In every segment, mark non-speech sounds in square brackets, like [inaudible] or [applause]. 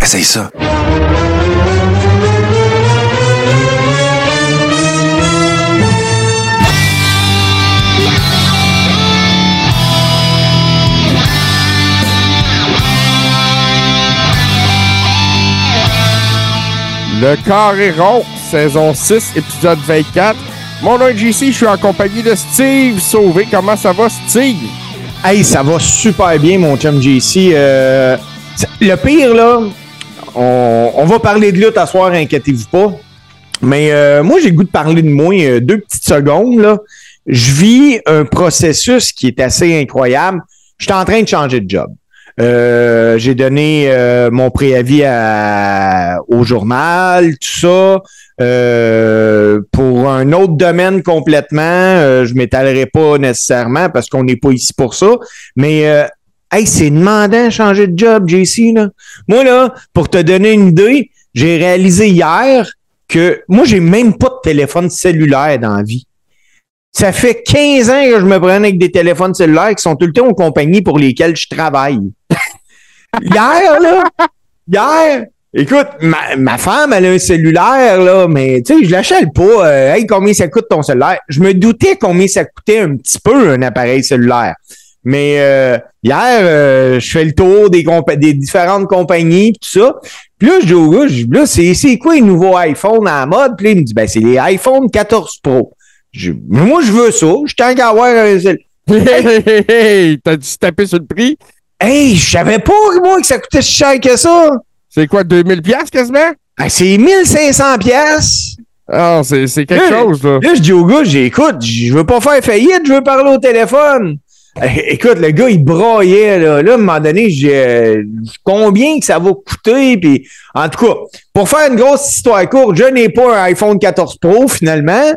Essaye ça. Le Carré rond, saison 6, épisode 24. Mon nom est JC, je suis en compagnie de Steve Sauvé. Comment ça va, Steve? Hey, ça va super bien, mon chum JC. Euh, le pire, là, on, on va parler de lutte à soir, inquiétez-vous pas. Mais euh, moi, j'ai goût de parler de moi euh, deux petites secondes. Là. Je vis un processus qui est assez incroyable. Je suis en train de changer de job. Euh, j'ai donné euh, mon préavis à- au journal, tout ça. Euh, pour un autre domaine complètement, euh, je m'étalerai pas nécessairement parce qu'on n'est pas ici pour ça. Mais euh, hey, c'est demandant de changer de job, JC. Là. Moi, là, pour te donner une idée, j'ai réalisé hier que moi, j'ai même pas de téléphone cellulaire dans la vie. Ça fait 15 ans que je me prenne avec des téléphones cellulaires qui sont tout le temps aux compagnies pour lesquelles je travaille. Hier, là, hier, écoute, ma, ma femme, elle a un cellulaire, là, mais tu sais, je l'achète pas. Euh, hey, combien ça coûte ton cellulaire? Je me doutais combien ça coûtait un petit peu un appareil cellulaire. Mais euh, hier, euh, je fais le tour des, des différentes compagnies, pis tout ça. Puis là, je dis au là, c'est, quoi les nouveaux iPhones à la mode? Puis il me dit, ben, c'est les iPhone 14 Pro. Moi, je veux ça. Je tiens qu'à avoir un cell- Hey, hey, hey, T'as dû taper sur le prix? Hey, je savais pas, moi, que ça coûtait si cher que ça. C'est quoi, 2000 pièces quasiment? Ben, c'est 1500 pièces. Ah, c'est c'est quelque chose, là. Là, je dis au gars, j'ai, écoute, je veux pas faire faillite, je veux parler au téléphone. Eh, Écoute, le gars, il braillait, là. Là, à un moment donné, j'ai, euh, combien que ça va coûter, puis en tout cas, pour faire une grosse histoire courte, je n'ai pas un iPhone 14 Pro, finalement,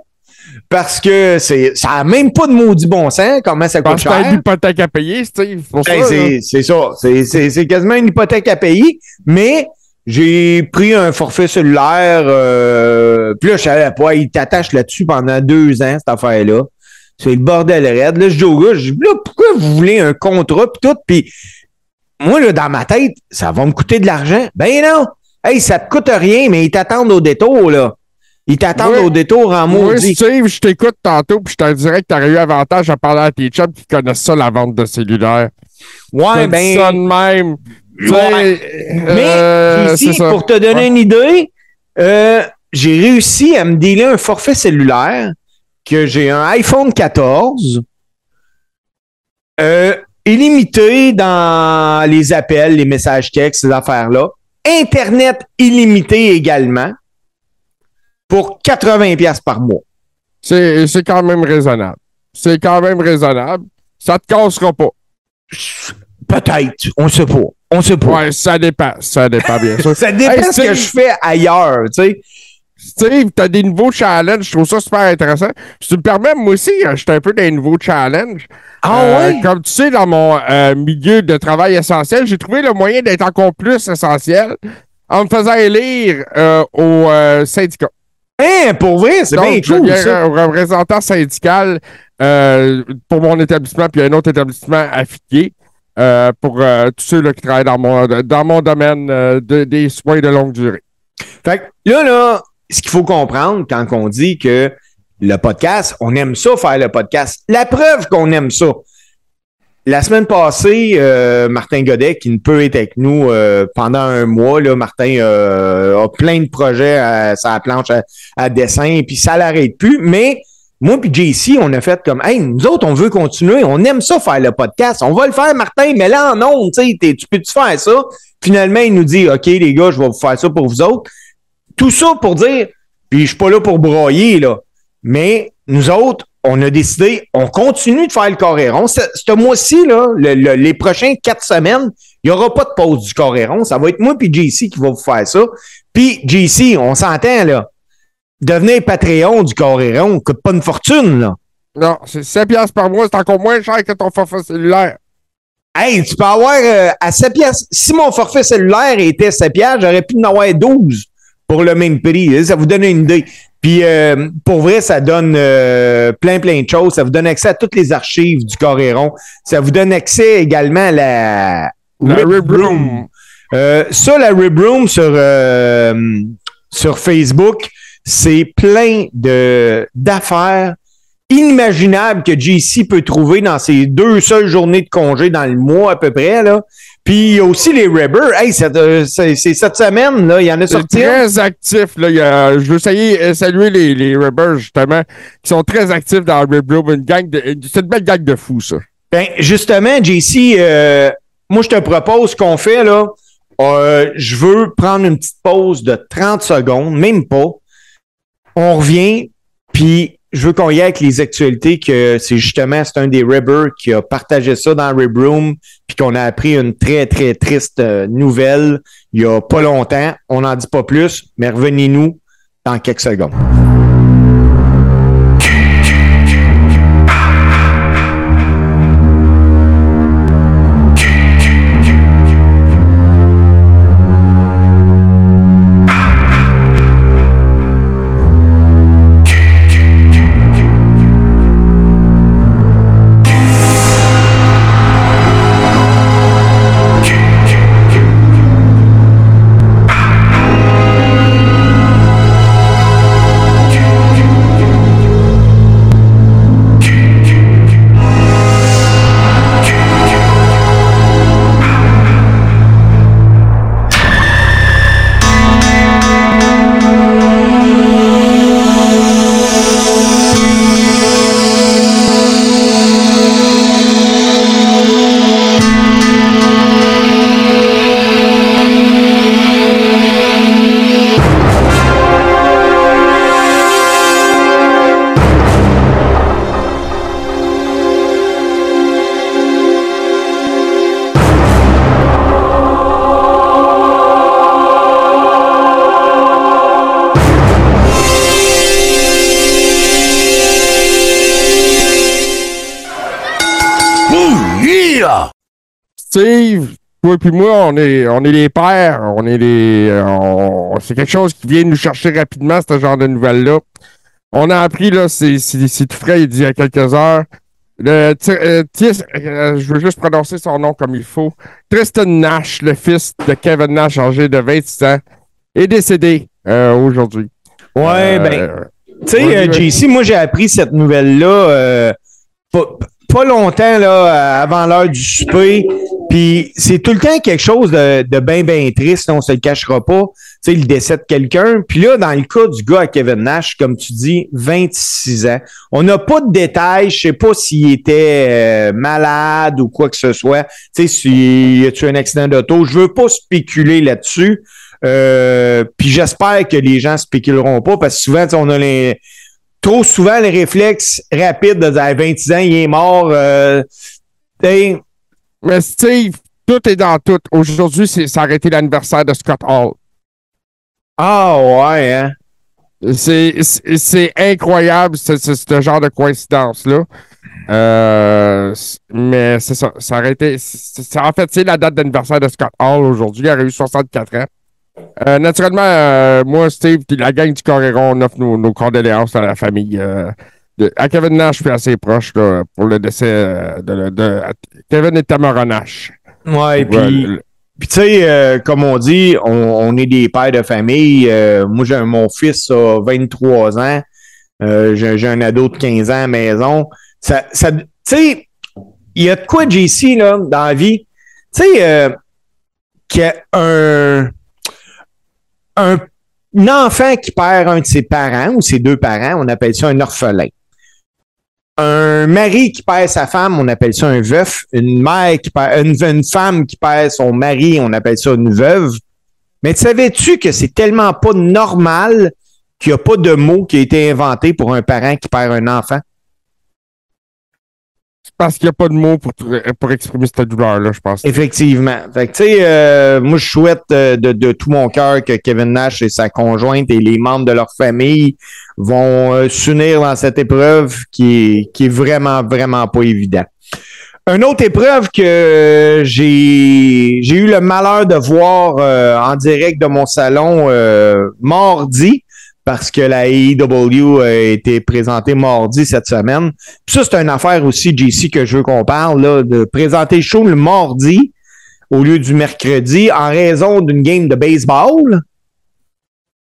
parce que c'est, ça a même pas de maudit bon sens, comment ça coûte que t'as une cher. hypothèque à payer, Steve. Pour Ben, c'est, c'est ça. C'est, c'est, c'est quasiment une hypothèque à payer, mais j'ai pris un forfait cellulaire, euh, puis là, je savais pas, il t'attache là-dessus pendant deux ans, cette affaire-là. C'est le bordel raide. Là, je dis au gars, je dis, là, pourquoi vous voulez un contrat pis tout? Puis moi, là, dans ma tête, ça va me coûter de l'argent. Ben non! Hey, ça te coûte rien, mais ils t'attendent au détour, là. Ils t'attendent Oui. au détour en maudit. Steve, je t'écoute tantôt, puis je te dirais que t'aurais eu avantage à parler à tes chums qui connaissent ça, la vente de cellulaire. Ouais, ben. ça de même. Ouais. Mais euh, ici, pour te donner Ouais. une idée, euh, j'ai réussi à me dealer un forfait cellulaire que j'ai un iPhone 14 euh, illimité dans les appels, les messages textes, ces affaires-là. Internet illimité également pour 80$ piastres par mois. C'est c'est quand même raisonnable. C'est quand même raisonnable. Ça te cassera pas. Peut-être, on sait pas. On sait pas. Ouais, ça dépend. Ça dépend, bien sûr. [laughs] Ça dépend Hey, de ce que je fais ailleurs, tu sais. Steve, t'as des nouveaux challenges. Je trouve ça super intéressant. Si tu me permets, moi aussi, euh, j'étais un peu les nouveaux challenges. Ah Euh, ouais? Comme tu sais, dans mon euh, milieu de travail essentiel, j'ai trouvé le moyen d'être encore plus essentiel en me faisant élire euh, au syndicat. Hein, pour vrai, c'est bien je cool, ça. un représentant syndical euh, pour mon établissement puis un autre établissement affilié euh, pour euh, tous ceux là, qui travaillent dans mon, dans mon domaine euh, de- des soins de longue durée. Fait que là, là, ce qu'il faut comprendre quand on dit que le podcast, on aime ça faire le podcast. La preuve qu'on aime ça. La semaine passée, euh, Martin Godet, qui ne peut être avec nous euh, pendant un mois, là, Martin euh, a plein de projets à sa planche à, à dessin, puis ça l'arrête plus. Mais moi puis JC, on a fait comme Hey, nous autres, on veut continuer, on aime ça faire le podcast. On va le faire, Martin, mais là en ondes, tu sais, tu peux-tu faire ça? Finalement, il nous dit OK, les gars, je vais vous faire ça pour vous autres. Tout ça pour dire, puis je suis pas là pour broyer, là. Mais nous autres, on a décidé, on continue de faire le coréron. Ce, mois-ci, là, le- le- les prochains quatre semaines, il n'y aura pas de pause du coréron. Ça va être moi puis JC qui va vous faire ça. Puis JC, on s'entend, là. Devenir Patreon du coréron coûte pas une fortune, là. Non, c'est 7 piastres par mois, c'est encore moins cher que ton forfait cellulaire. Hey, tu peux avoir euh, à 7 piastres. Si mon forfait cellulaire était 7 piastres, j'aurais pu en avoir 12 pour le même prix. Ça vous donne une idée. Puis euh, pour vrai, ça donne euh, plein, plein de choses. Ça vous donne accès à toutes les archives du Coréron. Ça vous donne accès également à la, La Rib. Room. Euh, ça, la Rib Room sur, euh, sur Facebook, c'est plein de d'affaires inimaginables que JC peut trouver dans ses deux seules journées de congé dans le mois à peu près. Là. Puis il y a aussi les Ribbers. Hey, euh, c'est cette semaine, là, il y en a sorti. très actif. Là. Il y a- je veux saluer, euh, saluer les, les justement, qui sont très actifs dans le Rib Room. Une gang de, c'est une belle gang de fous, ça. Ben, justement, JC, euh, moi, je te propose qu'on fait, là, euh, je veux prendre une petite pause de 30 secondes, même pas. On revient, puis je veux qu'on y aille avec les actualités que c'est justement, c'est un des Ribbers qui a partagé ça dans Rib Room, puis qu'on a appris une très, très triste euh, nouvelle il y a pas longtemps. On n'en dit pas plus, mais revenez-nous dans quelques secondes. Toi et moi, on est, on est les pères. On est les. c'est quelque chose qui vient nous chercher rapidement, ce genre de nouvelles-là. On a appris, là, c'est tout frais, il y a quelques heures. Le, euh, euh, je veux juste prononcer son nom comme il faut. Tristan Nash, le fils de Kevin Nash, âgé de 26 ans, est décédé euh, aujourd'hui. Ouais, ben, Tu sais. JC, moi, j'ai appris cette nouvelle-là pas, pas longtemps là, avant l'heure du souper. Puis c'est tout le temps quelque chose de, de bien, bien triste, on se le cachera pas. Tu sais, le décès de quelqu'un. Puis là, dans le cas du gars à Kevin Nash, comme tu dis, 26 ans. On n'a pas de détails. Je sais pas s'il était euh, malade ou quoi que ce soit. Tu sais, s'il y a-tu un accident d'auto. Je veux pas spéculer là-dessus. Euh, puis j'espère que les gens spéculeront pas parce que souvent, on a les trop souvent les réflexes rapides de dire à 26 ans, il est mort. Euh, Mais Steve, tout est dans tout. Aujourd'hui, c'est été l'anniversaire de Scott Hall. ah ouais, hein? C'est incroyable, ce, ce- ce genre de coïncidence-là. Euh, mais c'est ça. Ça aurait été. en fait, c'est la date d'anniversaire de Scott Hall aujourd'hui. Il aurait eu 64 ans. Euh, naturellement, euh, moi, Steve, la gang du Coréron, on offre nos, nos condoléances à la famille. De- à Kevin Nash, je suis assez proche là, pour le décès euh, de, de- Kevin et Tamara Nash. Ouais, puis tu sais, euh, comme on dit, on, on est des pères de famille. Euh, moi, j'ai mon fils a 23 ans. Euh, j'ai un ado de 15 ans à la maison. Ça, ça, tu sais, il y a de quoi, JC, là, dans la vie. Tu sais, qu'il y a un, un, un enfant qui perd un de ses parents ou ses deux parents, on appelle ça un orphelin. Un mari qui perd sa femme, on appelle ça un veuf. Une mère qui perd, une, femme qui perd son mari, on appelle ça une veuve. Mais savais-tu que c'est tellement pas normal qu'il n'y a pas de mot qui a été inventé pour un parent qui perd un enfant? Parce qu'il n'y a pas de mots pour, exprimer cette douleur-là, je pense. Effectivement. Euh, moi, je souhaite euh, de, de tout mon cœur que Kevin Nash et sa conjointe et les membres de leur famille vont euh, s'unir dans cette épreuve qui est, vraiment, vraiment pas évident. Une autre épreuve que j'ai eu le malheur de voir en direct de mon salon mardi, parce que la AEW a été présentée mardi cette semaine. Puis ça, c'est une affaire aussi, JC, que je veux qu'on parle, là, de présenter le show le mardi. au lieu du mercredi en raison d'une game de baseball.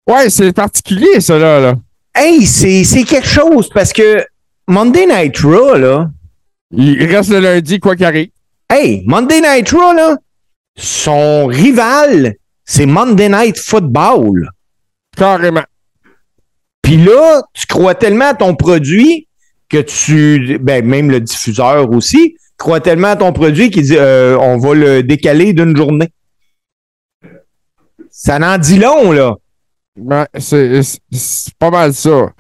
Ouais, c'est particulier, ça, là. là. Hey, c'est c'est quelque chose parce que Monday Night Raw, là, Il reste le lundi, quoi qu'il arrive. hey, Monday Night Raw, là, son rival, c'est Monday Night Football. Carrément. Puis là, tu crois tellement à ton produit que tu, ben, même le diffuseur aussi, croit tellement à ton produit qu'il dit euh, on va le décaler d'une journée. Ça n'en dit long, là. Ouais, c'est pas mal ça.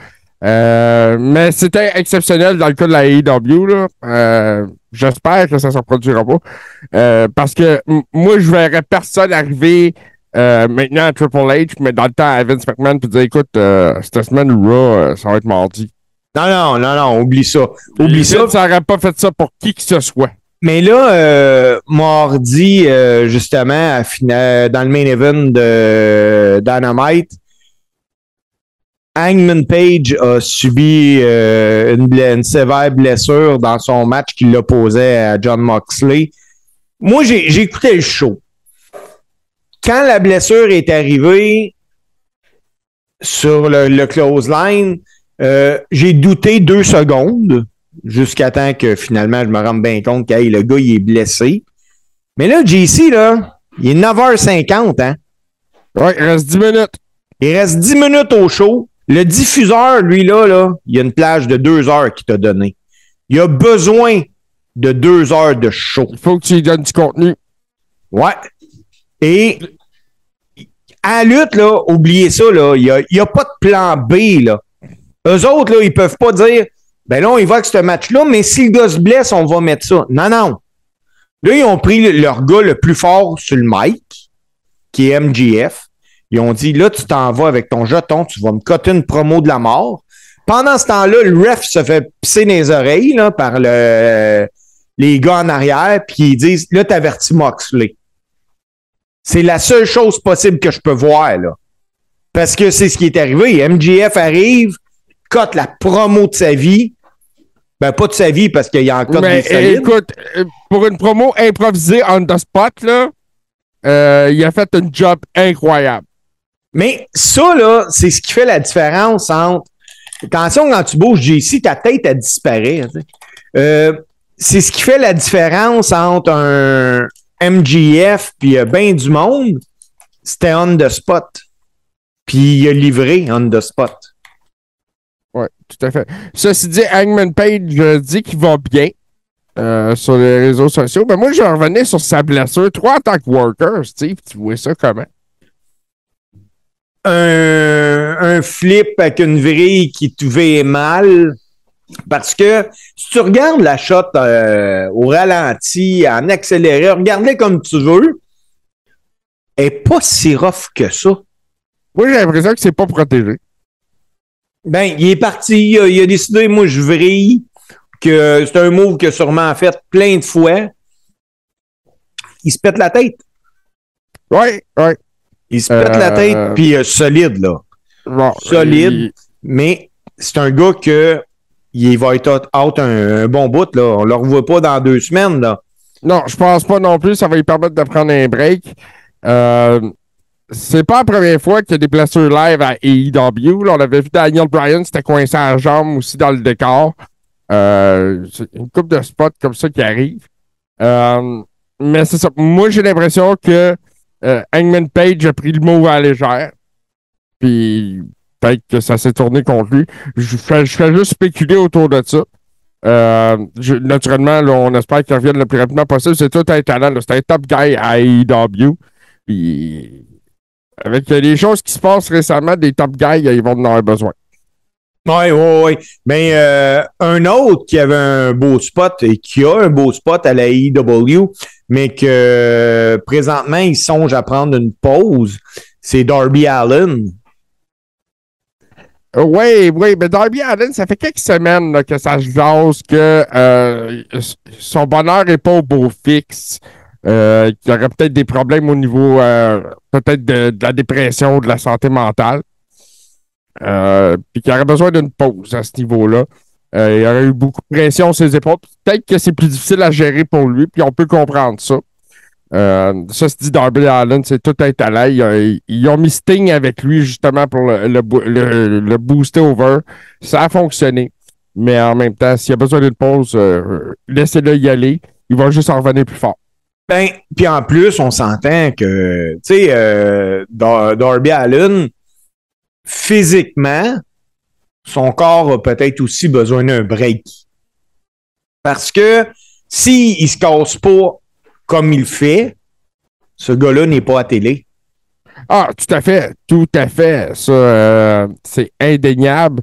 Euh, mais c'était exceptionnel dans le cas de la AEW. Euh, J'espère que ça ne se reproduira pas. Parce que moi, je verrais personne arriver euh, maintenant à Triple H, mais dans le temps à Vince McMahon, puis dire écoute, euh, cette semaine, Raw, euh, ça va être mardi. Non, non, non, non, oublie ça. Oublie ça. Vince n'aurait pas fait ça pour qui que ce soit. Mais là, euh, mardi, euh, justement, à fina- dans le main event de Dynamite, Hangman Page a subi euh, une, bla- une sévère blessure dans son match qu'il opposait à John Moxley. Moi, j'ai écouté le show. Quand la blessure est arrivée sur le, le close line, euh, j'ai douté deux secondes jusqu'à temps que finalement je me rende bien compte que hey, le gars il est blessé. Mais là, JC, là, il est 9h50, hein? Ouais, il reste 10 minutes. Il reste 10 minutes au show. Le diffuseur, lui, là, là, il y a une plage de deux heures qu'il t'a donné. Il a besoin de deux heures de show. Il faut que tu lui donnes du contenu. Ouais. Et à lutte, là, oubliez ça, il n'y a, y a pas de plan B, là. Eux autres, là, ils peuvent pas dire, ben là, on y va avec ce match-là, mais si le gars se blesse, on va mettre ça. Non, non. Là, ils ont pris le- leur gars le plus fort sur le mic, qui est MGF. Ils ont dit, là, tu t'en vas avec ton jeton, tu vas me coter une promo de la mort. Pendant ce temps-là, le ref se fait pisser dans les oreilles là, par le, les gars en arrière, puis ils disent, là, t'avertis Moxley. C'est la seule chose possible que je peux voir, là. Parce que c'est ce qui est arrivé. MGF arrive, cote la promo de sa vie. Ben, pas de sa vie parce qu'il y a encore des solides. écoute, euh, pour une promo improvisée on the spot, là, euh, il a fait un job incroyable. Mais ça, là, c'est ce qui fait la différence entre. Attention, quand tu bouges JC, ta tête, elle disparaît. tu sais. Euh, c'est ce qui fait la différence entre un MGF puis euh, ben du monde. C'était on the spot. Puis il a livré on the spot. Oui, tout à fait. Ceci dit, Hangman Page euh, dit qu'il va bien euh, sur les réseaux sociaux. Mais moi, je revenais sur sa blessure. Toi, en tant que worker, Steve, tu vois ça comment? un, un flip avec une vrille qui te mal. Parce que si tu regardes la shot euh, au ralenti, en accéléré, regarde-les comme tu veux, elle n'est pas si rough que ça. Moi, j'ai l'impression que c'est pas protégé. Ben, il est parti, il a, il a décidé, moi, je vrille, que c'est un move qu'il a sûrement fait plein de fois. Il se pète la tête. Oui, oui. Il se pète la Euh, tête, puis euh, solide, là. Bon, Solide. il- Mais c'est un gars que il va être out- un, un bon bout, là. On le revoit pas dans deux semaines, là. Non, je pense pas non plus. Ça va lui permettre de prendre un break. Euh, c'est pas la première fois qu'il y a des blessures live à AEW. on avait vu Daniel Bryan, c'était coincé à la jambe aussi dans le décor. Euh, une coupe de spots comme ça qui arrive. Euh, mais c'est ça. Moi, j'ai l'impression que euh, Hangman Page a pris le mot à la légère. Puis peut-être que ça s'est tourné contre lui. Je fais, juste spéculer autour de ça. Euh, naturellement, on espère qu'il revienne le plus rapidement possible. C'est tout un talent. C'est un top guy à AEW. Puis, avec les choses qui se passent récemment, des top guys, ils vont en avoir besoin. Oui, oui, oui. Mais euh, un autre qui avait un beau spot et qui a un beau spot à la AEW, mais que euh, présentement, il songe à prendre une pause, c'est Darby Allen. Oui, oui, mais Darby Allen, ça fait quelques semaines que ça se jase que euh, son bonheur n'est pas au beau fixe. Euh, qu'il y aurait peut-être des problèmes au niveau euh, peut-être de, la dépression, de la santé mentale. Puis qu'il aurait besoin d'une pause à ce niveau-là. Il aurait eu beaucoup de pression sur ses épaules. Peut-être que c'est plus difficile à gérer pour lui, puis on peut comprendre ça. Euh, ça se dit Darby Allen, c'est tout un talent. Ils, ils, ont mis Sting avec lui justement pour le, booster over. Ça a fonctionné. Mais en même temps, s'il y a besoin d'une pause, euh, laissez-le y aller. Il va juste en revenir plus fort. Ben, puis en plus, on s'entend que, tu sais, euh, Darby Allen, physiquement, son corps a peut-être aussi besoin d'un break. Parce que s'il si ne se casse pas comme il fait, ce gars-là n'est pas à télé. Ah, tout à fait, tout à fait. Ça, euh, c'est indéniable.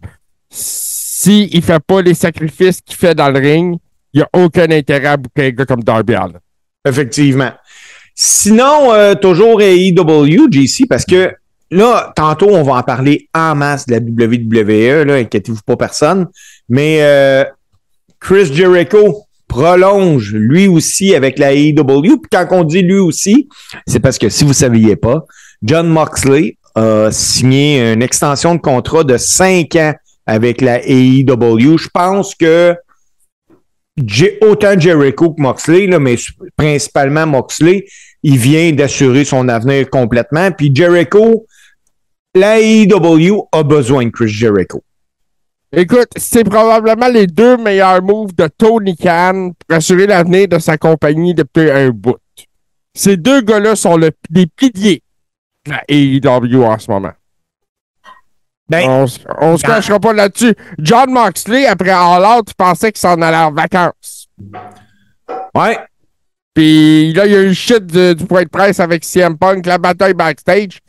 S'il ne fait pas les sacrifices qu'il fait dans le ring, il n'y a aucun intérêt à bouquer un gars comme Darby Allen. Effectivement. Sinon, euh, toujours AEW, JC, parce que là, tantôt, on va en parler en masse de la WWE, là, inquiétez-vous pas personne, mais euh, Chris Jericho prolonge lui aussi avec la AEW. Puis quand on dit lui aussi, c'est parce que si vous ne saviez pas, John Moxley a signé une extension de contrat de cinq ans avec la AEW. Je pense que autant Jericho que Moxley, là, mais principalement Moxley, il vient d'assurer son avenir complètement. Puis Jericho, la AEW a besoin de Chris Jericho. Écoute, c'est probablement les deux meilleurs moves de Tony Khan pour assurer l'avenir de sa compagnie depuis un bout. Ces deux gars-là sont le, les piliers de la AEW en ce moment. Ben, on, on se cachera pas là-dessus. John Moxley, après All Out, pensait qu'il s'en allait en vacances. Ouais. Puis là, il y a eu le shit du point de presse avec CM Punk, la bataille backstage.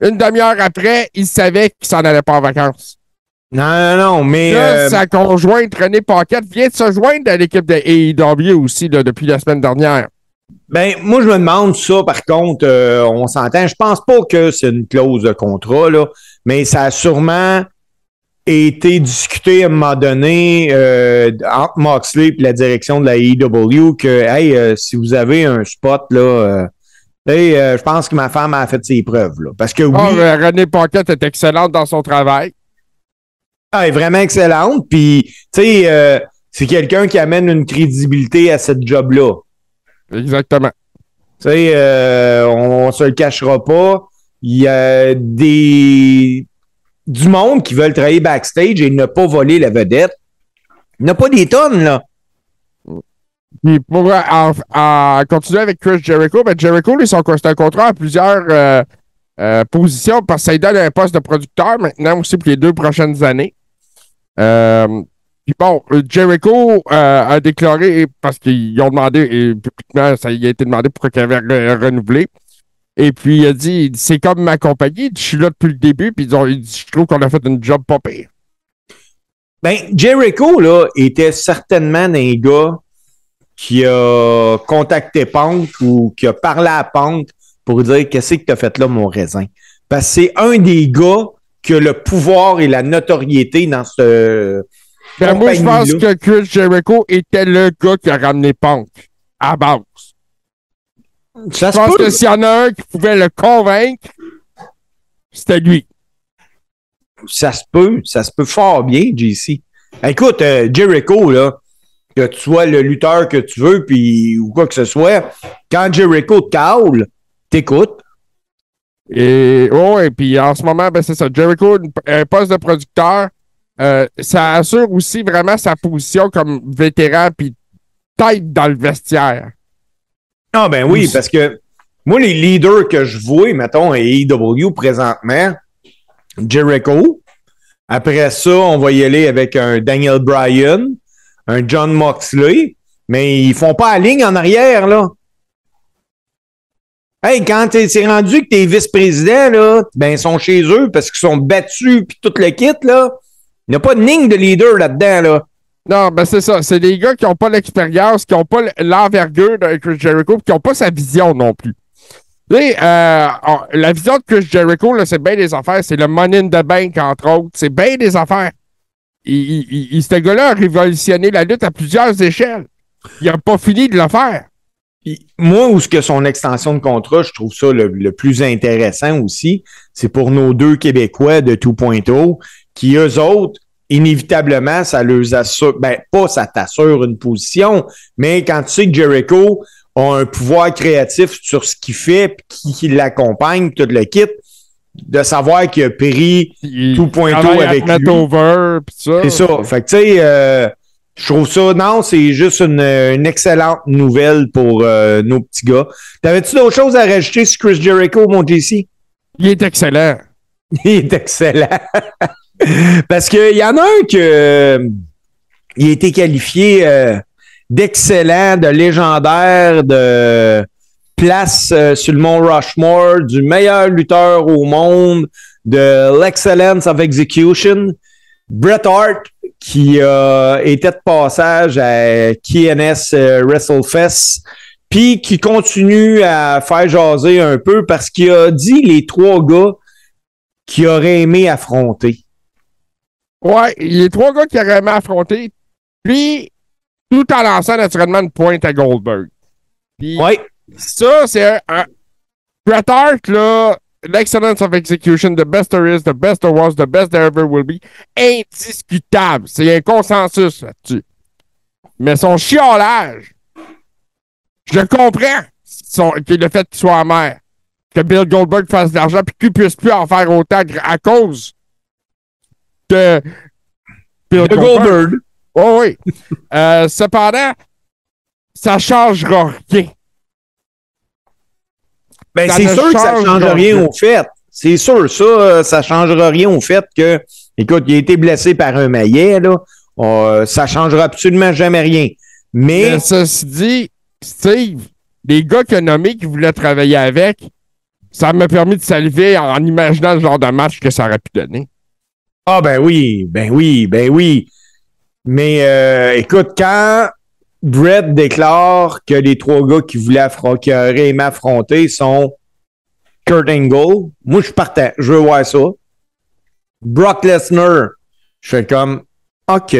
Une demi-heure après, il savait qu'il s'en allait pas en vacances. Non, non, non, mais. Là, euh... sa conjointe René Paquette vient de se joindre à l'équipe de AEW aussi là, depuis la semaine dernière. Ben, moi, je me demande ça, par contre, euh, on s'entend. Je pense pas que c'est une clause de contrat, là, mais ça a sûrement été discuté à un moment donné euh, entre Moxley et la direction de la AEW que, hey, euh, si vous avez un spot, là, hey, je pense que ma femme a fait ses preuves, là. Parce que oui. Ah, René Paquette est excellente dans son travail. Ah, est vraiment excellente. Puis, tu sais, euh, c'est quelqu'un qui amène une crédibilité à cette job-là. Exactement. Tu sais, euh, on, ne se le cachera pas. Il y a des du monde qui veulent travailler backstage et ne pas voler la vedette. Il n'y a pas des tonnes, là. Puis pour en, continuer avec Chris Jericho, ben Jericho, lui, son, c'est un contrat à plusieurs euh, positions parce que ça lui donne un poste de producteur maintenant aussi pour les deux prochaines années. Euh, puis bon, Jericho euh, a déclaré, parce qu'ils ont demandé, et publiquement, ça y a été demandé pourquoi il avait renouvelé. Et puis il a dit, c'est comme ma compagnie, je suis là depuis le début, puis ils ont, dit, je trouve qu'on a fait une job pas pire. Ben, Jericho, là, était certainement un gars qui a contacté Punk ou qui a parlé à Punk pour dire qu'est-ce que tu as fait là, mon raisin? Parce que c'est un des gars que le pouvoir et la notoriété dans ce. Ben moi, je pense que Chris Jericho était le gars qui a ramené Punk à base. je pense que s'il y en a un qui pouvait le convaincre, c'était lui. Ça se peut, ça se peut fort bien, JC. Écoute, euh, Jericho, là, que tu sois le lutteur que tu veux, puis ou quoi que ce soit, quand Jericho te t'écoutes, et et puis en ce moment, ben, c'est ça. Jericho, un poste de producteur, euh, ça assure aussi vraiment sa position comme vétéran puis tête dans le vestiaire. Ah ben oui, parce que moi, les leaders que je vois, mettons, à AEW présentement, Jericho. Après ça, on va y aller avec un Daniel Bryan, un John Moxley, mais ils font pas la ligne en arrière, là. Hey, quand c'est rendu que t'es vice-président, là, ben, ils sont chez eux parce qu'ils sont battus puis tout le kit, là. Il n'y a pas de ligne de leader là-dedans, là. Non, ben c'est ça. C'est des gars qui n'ont pas l'expérience, qui n'ont pas l'envergure de Chris Jericho, qui n'ont pas sa vision non plus. Et, euh, la vision de Chris Jericho, c'est bien des affaires. C'est le money in the bank, entre autres. C'est bien des affaires. Il, ce gars-là a révolutionné la lutte à plusieurs échelles. Il n'a pas fini de le faire moi, où ce que son extension de contrat, je trouve ça le, plus intéressant aussi, c'est pour nos deux Québécois de 2.0 qui, eux autres, inévitablement, ça leur assure, ben, pas ça t'assure une position, mais quand tu sais que Jericho a un pouvoir créatif sur ce qu'il fait, puis qui, l'accompagne, tout le kit, de savoir qu'il a péri Il tout point tout avec lui. C'est ça. Fait que, tu sais, euh, je trouve ça, non, c'est juste une, une excellente nouvelle pour euh, nos petits gars. T'avais-tu d'autres choses à rajouter sur Chris Jericho, mon JC? Il est excellent. [laughs] Il est excellent. [laughs] Parce qu'il y en a un que euh, il a été qualifié euh, d'excellent, de légendaire, de place euh, sur le mont Rushmore, du meilleur lutteur au monde, de l'excellence of execution. Bret Hart, qui euh, était de passage à KNS euh, WrestleFest, puis qui continue à faire jaser un peu parce qu'il a dit les trois gars qu'il aurait aimé affronter. Ouais, a trois gars qui auraient aimé affronter. Puis, tout en lançant naturellement une pointe à Goldberg. Puis, Ouais. ça, c'est un, un- Bret Hart, là, l'excellence of execution, the best there is, the best there was, the best there ever will be, indiscutable. C'est un consensus là-dessus. Mais son chiolage, je comprends son, que le fait qu'il soit amer. Que Bill Goldberg fasse de l'argent puis qu'il puisse plus en faire autant à cause de Bill De Goldberg. Oh oui. Euh, cependant, ça changera rien. Ben, c'est ne sûr que ça change change rien au fait. C'est sûr, ça, euh, ça changera rien au fait que, écoute, il a été blessé par un maillet, là. Euh, ça changera absolument jamais rien. Mais, Mais ceci dit, Steve, les gars qu'il a nommés qui voulaient travailler avec, ça m'a permis de saliver en, en imaginant le genre de match que ça aurait pu donner. ah ben oui, ben oui, ben oui. Mais euh, écoute, quand Brett déclare que les trois gars qui voulaient qui auraient aimé affronter sont Kurt Angle, moi je partais, je veux voir ça. Brock Lesnar, je fais comme OK.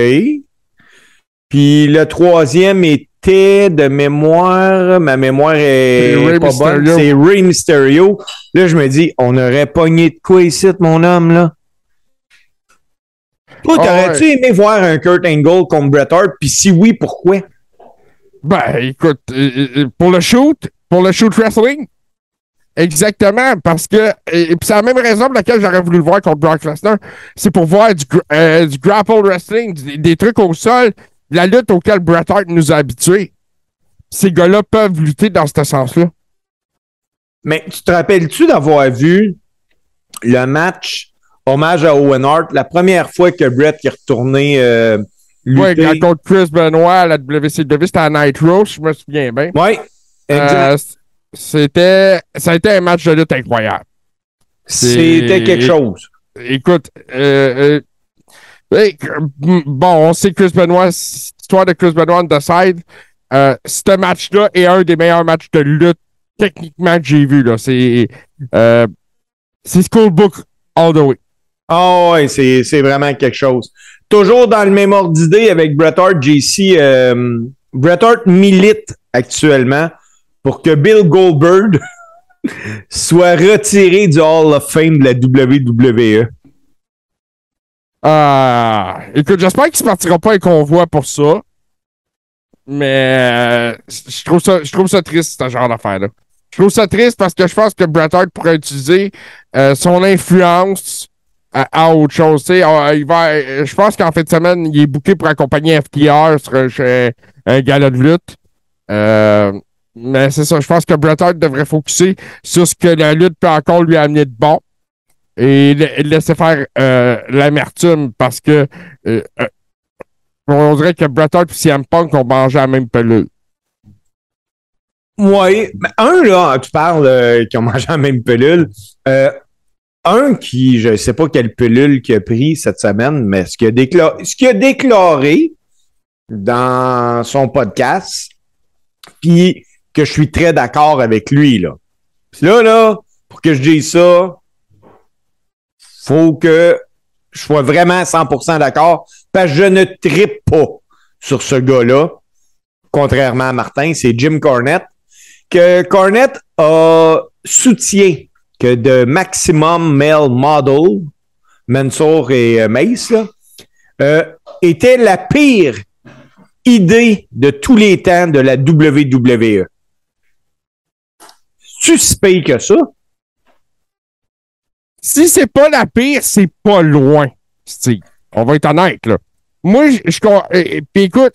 Puis le troisième était de mémoire, ma mémoire est pas bonne, c'est Rey Mysterio. Là, je me dis, on aurait pogné de quoi ici, mon homme, là? Toi, Ah t'aurais-tu aimé voir un Kurt Angle contre Bret Hart? Puis si oui, pourquoi? Ben, écoute, euh, euh, pour le shoot, pour le shoot wrestling, exactement, parce que, et, c'est la même raison pour laquelle j'aurais voulu le voir contre Brock Lesnar, c'est pour voir du, gra- euh, du grapple wrestling, des trucs au sol, la lutte auquel Bret Hart nous a habitués. Ces gars-là peuvent lutter dans ce sens-là. Mais tu te rappelles-tu d'avoir vu le match hommage à Owen Hart, la première fois que Bret est retourné euh, lutter? quand contre Chris Benoit à la WCW, c'était à Nitro, je me souviens bien. Exact. Euh, c'était, ça a été un match de lutte incroyable. C'était quelque chose. Écoute, euh, euh, bon, on sait que Chris Benoit, l'histoire de Chris Benoit on the side, euh, ce match-là est un des meilleurs matchs de lutte techniquement que j'ai vu. Là. C'est, euh, c'est Schoolbook all the way. Ah ouais, c'est, vraiment quelque chose. Toujours dans le même ordre d'idée avec Bret Hart, JC, euh, Bret Hart milite actuellement pour que Bill Goldberg [laughs] soit retiré du Hall of Fame de la WWE. Ah, écoute, j'espère qu'il ne partira pas un convoi pour ça. Mais euh, je trouve ça, je trouve ça triste, ce genre d'affaire-là. Je trouve ça triste parce que je pense que Bret Hart pourrait utiliser euh, son influence à, autre chose. Sais, euh, euh, je pense qu'en fin de semaine, il est booké pour accompagner FTR sur un, chez un gala de lutte. Euh, mais c'est ça, je pense que Bret devrait focuser sur ce que la lutte peut encore lui amener de bon et la- laisser faire euh, l'amertume parce que euh, euh, on dirait que Bret Hart et CM Punk ont mangé la même pelule. Oui. Un, là, tu parles euh, qui ont mangé la même pilule. Euh, un qui, je ne sais pas quelle pilule qu'il a pris cette semaine, mais ce qu'il a, déclaré, dans son podcast, puis que je suis très d'accord avec lui, là. Là, là, pour que je dise ça, faut que je sois vraiment 100% d'accord, parce que je ne trippe pas sur ce gars-là, contrairement à Martin, c'est Jim Cornette que Cornette a soutient que de Maximum Male Model, Mansour et euh, Mace, là, euh, était la pire idée de tous les temps de la WWE. Pire que ça? Si c'est pas la pire, c'est pas loin, Steve. On va être honnête, là. Moi, je. je euh, Puis écoute,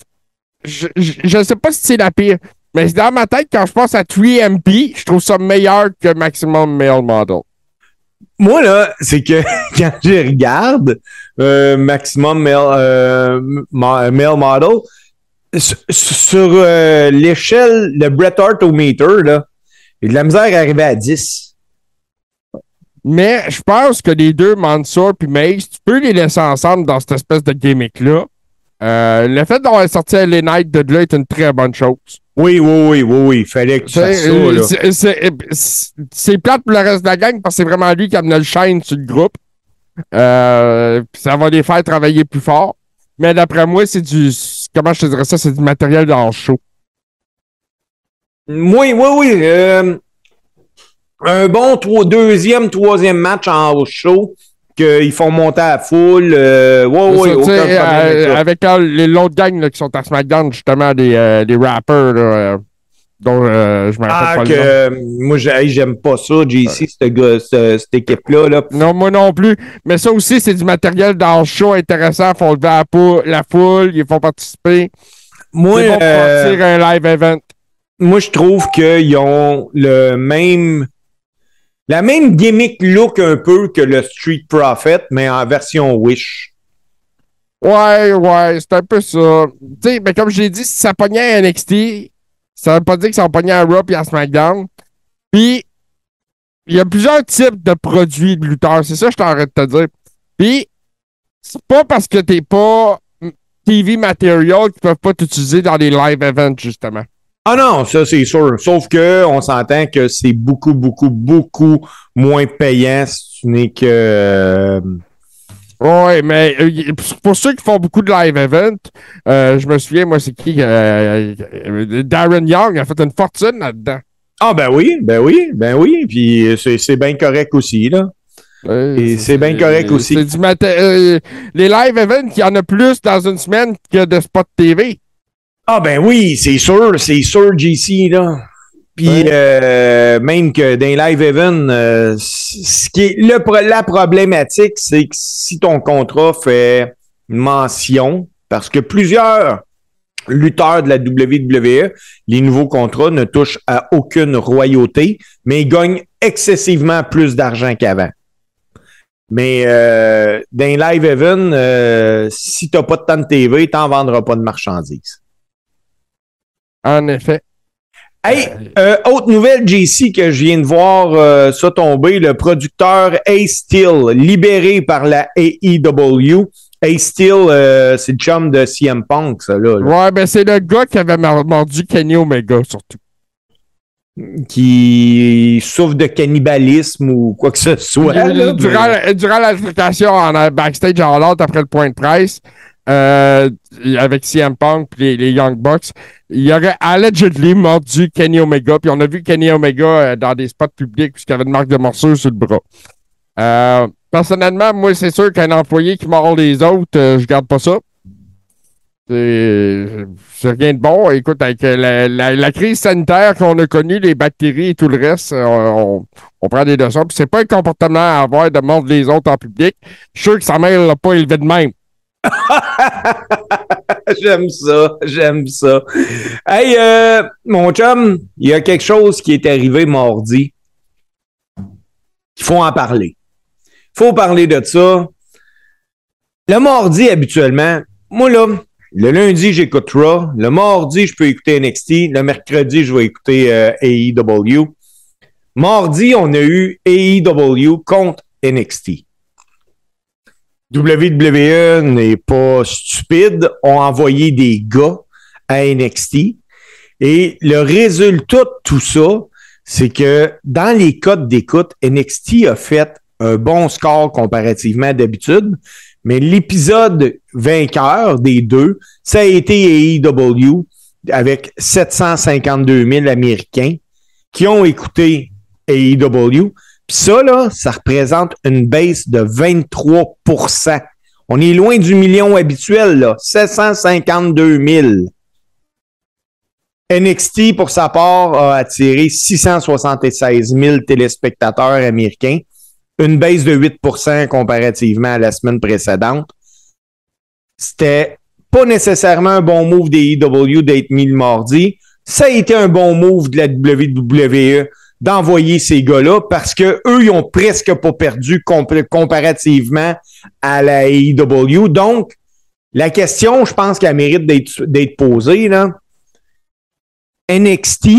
je, je, je sais pas si c'est la pire, mais dans ma tête, quand je pense à 3MP, je trouve ça meilleur que Maximum Male Model. Moi, là, c'est que [laughs] quand je regarde euh, Maximum Male, euh, male Model, sur, euh, l'échelle de Bret Hart au meter, là, de la misère à arriver à 10. Mais je pense que les deux, Mansour puis Mace, tu peux les laisser ensemble dans cette espèce de gimmick-là. Euh, le fait d'avoir sorti les Knights de là est une très bonne chose. Oui, oui, oui, oui, oui. Il fallait que tu fasses C'est ça, là. c'est- c'est- c'est- c'est plate pour le reste de la gang parce que c'est vraiment lui qui amenait le shine sur le groupe. Euh, ça va les faire travailler plus fort. Mais d'après moi, c'est du. Comment je te dirais ça? C'est du matériel dans le show. Oui, oui, oui. euh, un bon trois- deuxième, troisième match en show qu'ils font monter à la foule. Euh, Ça, aucun sais, problème avec euh, ça. avec euh, les l'autre gang là, qui sont à SmackDown, justement, des, des rappers, là, dont euh, je me rappelle Ah, pas que le moi, j'aime pas ça, JC, ce- cette équipe-là. Là. Non, moi non plus. Mais ça aussi, c'est du matériel dans le show intéressant. Ils font lever la, pou- la foule, ils font participer. Moi, c'est bon euh, un live event. moi, je trouve qu'ils ont le même. La même gimmick look un peu que le Street Profit, mais en version Wish. Ouais, ouais, c'est un peu ça. Tu sais, mais comme j'ai dit, si ça pognait à NXT, ça veut pas dire que ça pogner à Raw et à SmackDown. Puis, il y a plusieurs types de produits de lutteurs. C'est ça que je t'arrête de te dire. Puis, c'est pas parce que t'es pas TV material qu'ils peuvent pas t'utiliser dans les live events, justement. Ah non, ça c'est sûr. Sauf que on s'entend que c'est beaucoup, beaucoup, beaucoup moins payant si tu n'es que. euh, Ouais, mais euh, pour ceux qui font beaucoup de live events, euh, je me souviens, moi, c'est qui euh, euh, Darren Young a fait une fortune là-dedans. Ah ben oui, ben oui, ben oui. Puis c'est c'est bien correct aussi, là. Et c'est bien correct aussi. Du les live events, il y en a plus dans une semaine que de spots TV. Ah ben oui, c'est sûr, c'est sûr, JC, là. Puis Ouais. euh, même que dans live events, euh, ce qui est le, la problématique, c'est que si ton contrat fait mention, parce que plusieurs lutteurs de la WWE, les nouveaux contrats ne touchent à aucune royauté, mais ils gagnent excessivement plus d'argent qu'avant. Mais euh, dans live events, euh, si t'as pas de temps de TV, t'en vendras pas de marchandises. En effet. Hey, euh, autre nouvelle, JC, que je viens de voir euh, ça tomber, le producteur Ace Steel, libéré par la AEW. Ace Steel, euh, c'est le chum de CM Punk, ça, là, là, Ouais, ben c'est le gars qui avait mor- mordu Kenny Omega, surtout. qui souffre de cannibalisme ou quoi que ce soit. là, durant, mais- durant en euh, backstage en l'autre après le point de presse, euh, avec CM Punk et les, Young Bucks, il aurait allegedly mordu Kenny Omega. Puis on a vu Kenny Omega euh, dans des spots publics puisqu'il avait une marque de morsure sur le bras. Euh, personnellement, moi, c'est sûr qu'un employé qui mord les autres, euh, je garde pas ça. C'est rien de bon. Écoute, avec euh, la, la- crise sanitaire qu'on a connue, les bactéries et tout le reste, on, on prend des leçons. Puis c'est pas un comportement à avoir de mordre les autres en public. Je suis sûr que sa mère l'a pas élevé de même. [laughs] j'aime ça, j'aime ça. Hey, euh, mon chum, il y a quelque chose qui est arrivé mardi. Il faut en parler. Il faut parler de ça. Le mardi, habituellement, moi là, le lundi, j'écoute Raw. Le mardi, je peux écouter NXT. Le mercredi, je vais écouter euh, AEW. Mardi, on a eu AEW contre NXT. WWE n'est pas stupide, ont envoyé des gars à NXT. Et le résultat de tout ça, c'est que dans les codes d'écoute, NXT a fait un bon score comparativement d'habitude, mais l'épisode vainqueur des deux, ça a été AEW avec 752 000 Américains qui ont écouté AEW. Puis ça, ça représente une baisse de 23% On est loin du million habituel, là. 752 000. NXT, pour sa part, a attiré 676 000 téléspectateurs américains, une baisse de 8% comparativement à la semaine précédente. C'était pas nécessairement un bon move des EW d'être mis le mardi. Ça a été un bon move de la WWE d'envoyer ces gars-là parce que eux, ils ont presque pas perdu comparativement à la AEW. Donc, la question, je pense qu'elle mérite d'être posée, là. NXT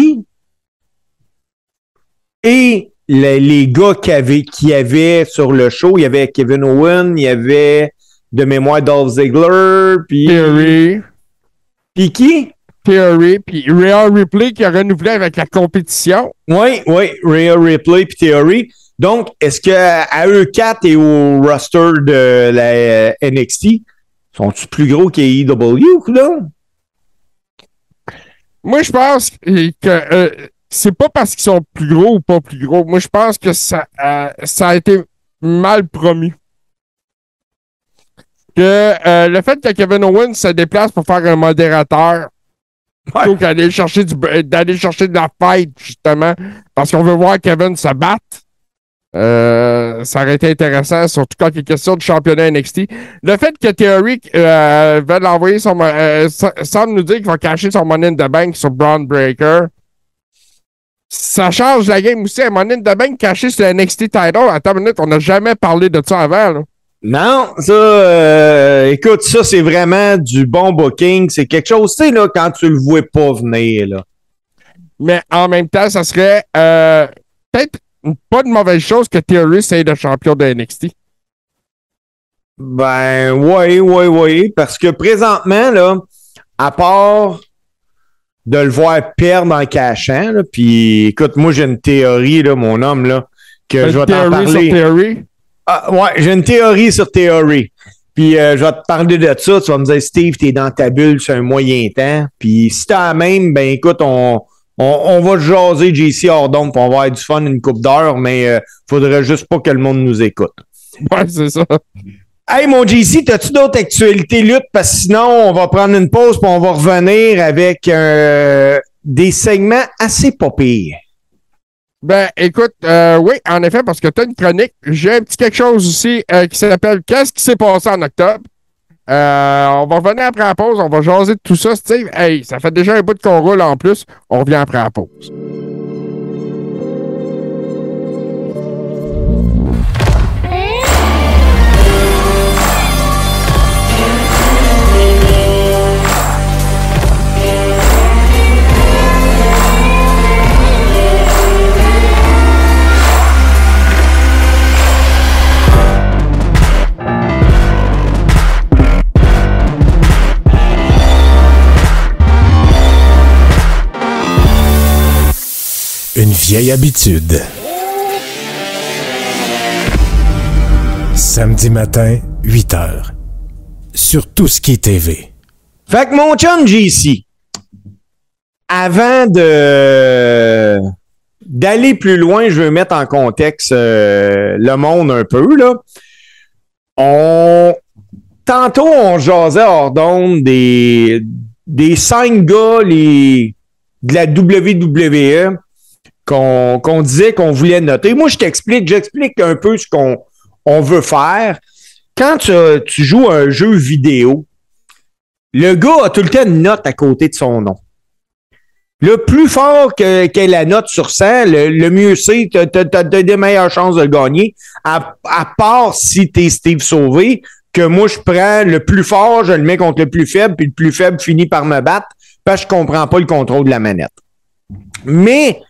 et les, gars qui avaient, qui avaient sur le show, il y avait Kevin Owen, il y avait de mémoire Dolph Ziggler, puis. Theory. Puis qui? Theory, puis Real Ripley qui a renouvelé avec la compétition. Oui, oui, Real Ripley puis Theory. Donc, est-ce qu'à eux quatre et au roster de la euh, NXT, sont-ils plus gros qu'AEW, là? Moi, je pense que euh, c'est pas parce qu'ils sont plus gros ou pas plus gros. Moi, je pense que ça, euh, ça a été mal promis. Que le fait que Kevin Owens se déplace pour faire un modérateur, Plutôt qu'aller chercher, du, d'aller chercher de la fight, justement, parce qu'on veut voir Kevin se battre. Euh, ça aurait été intéressant, surtout quand il est question de championnat NXT. Le fait que Theory euh, va l'envoyer son. Euh, semble nous dire qu'il va cacher son Money in the Bank sur Braun Breaker. Ça change la game aussi. Un Money in the Bank caché sur NXT title. Attends une minute, on n'a jamais parlé de ça avant. Là. Non, ça, euh, écoute, ça, c'est vraiment du bon booking. C'est quelque chose, tu sais, là, quand tu le vois pas venir, là. Mais en même temps, ça serait euh, peut-être pas de mauvaise chose que Theory soit le champion de NXT. Ben, oui, oui, oui. Parce que présentement, là, à part de le voir perdre en cachant, puis écoute, moi, j'ai une théorie, là, mon homme, là, que je vais t'en parler. Ah, ouais, j'ai une théorie sur théorie. Puis euh, je vais te parler de ça. Tu vas me dire, Steve, t'es dans ta bulle sur un moyen temps. Puis si t'as la même, ben écoute, on, on, on va jaser JC Ordon, puis on va avoir du fun une coupe d'heure, mais euh, faudrait juste pas que le monde nous écoute. Ouais, c'est ça. Hey, mon JC, t'as-tu d'autres actualités lutte? Parce que sinon, on va prendre une pause, puis on va revenir avec euh, des segments assez pas ben, écoute, euh, oui, en effet, parce que tu as une chronique. J'ai un petit quelque chose aussi euh, qui s'appelle Qu'est-ce qui s'est passé en octobre? Euh, on va revenir après la pause, on va jaser de tout ça, Steve. Hey, ça fait déjà un bout qu'on roule en plus. On revient après la pause. Une vieille habitude. Samedi matin, 8 h. Sur tout ce qui est TV. Fait que mon chum JC, avant de d'aller plus loin, je veux mettre en contexte euh, le monde un peu là. On tantôt on jasait hors d'onde des des cinq gars les de la WWE qu'on disait qu'on voulait noter. Moi, je t'explique, j'explique un peu ce qu'on on veut faire. Quand tu, joues un jeu vidéo, le gars a tout le temps une note à côté de son nom. Le plus fort que, que la note sur 100, le, mieux c'est, tu as, des meilleures chances de gagner, à, part si tu es Steve Sauvé, que moi je prends le plus fort, je le mets contre le plus faible, puis le plus faible finit par me battre, parce que je comprends pas le contrôle de la manette. Mais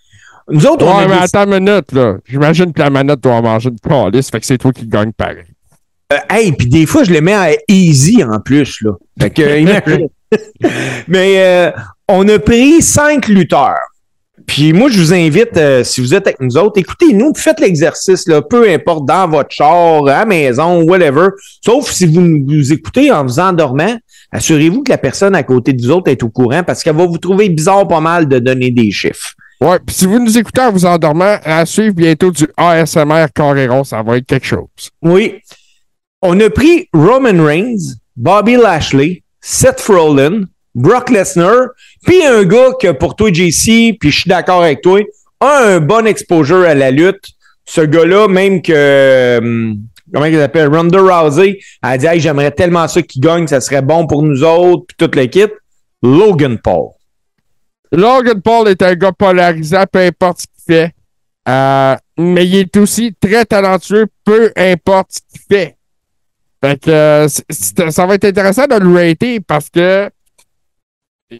nous autres, ouais, mais attends une minute, là. J'imagine que la manette doit manger une police, fait que c'est toi qui gagne pareil. Euh, hey, puis des fois, je le mets à easy en plus, là. Fait que, [laughs] imagine. mais euh, on a pris cinq lutteurs. Puis moi, je vous invite, euh, si vous êtes avec nous autres, écoutez-nous, faites l'exercice, là, peu importe, dans votre char, à la maison, whatever. Sauf si vous nous écoutez en vous endormant, assurez-vous que la personne à côté de vous autres est au courant parce qu'elle va vous trouver bizarre pas mal de donner des chiffres. Ouais, puis si vous nous écoutez en vous endormant, à suivre bientôt du ASMR Carréron, ça va être quelque chose. Oui. On a pris Roman Reigns, Bobby Lashley, Seth Rollins, Brock Lesnar, puis un gars que pour toi, JC, puis je suis d'accord avec toi, a un bon exposure à la lutte. Ce gars-là, même que, hum, comment il s'appelle, Ronda Rousey, a dit, hey, j'aimerais tellement ça qu'il gagne, ça serait bon pour nous autres, puis toute l'équipe. Logan Paul. Logan Paul est un gars polarisant, peu importe ce qu'il fait. Euh, mais il est aussi très talentueux, peu importe ce qu'il fait. Fait que euh, ça va être intéressant de le rater parce que tu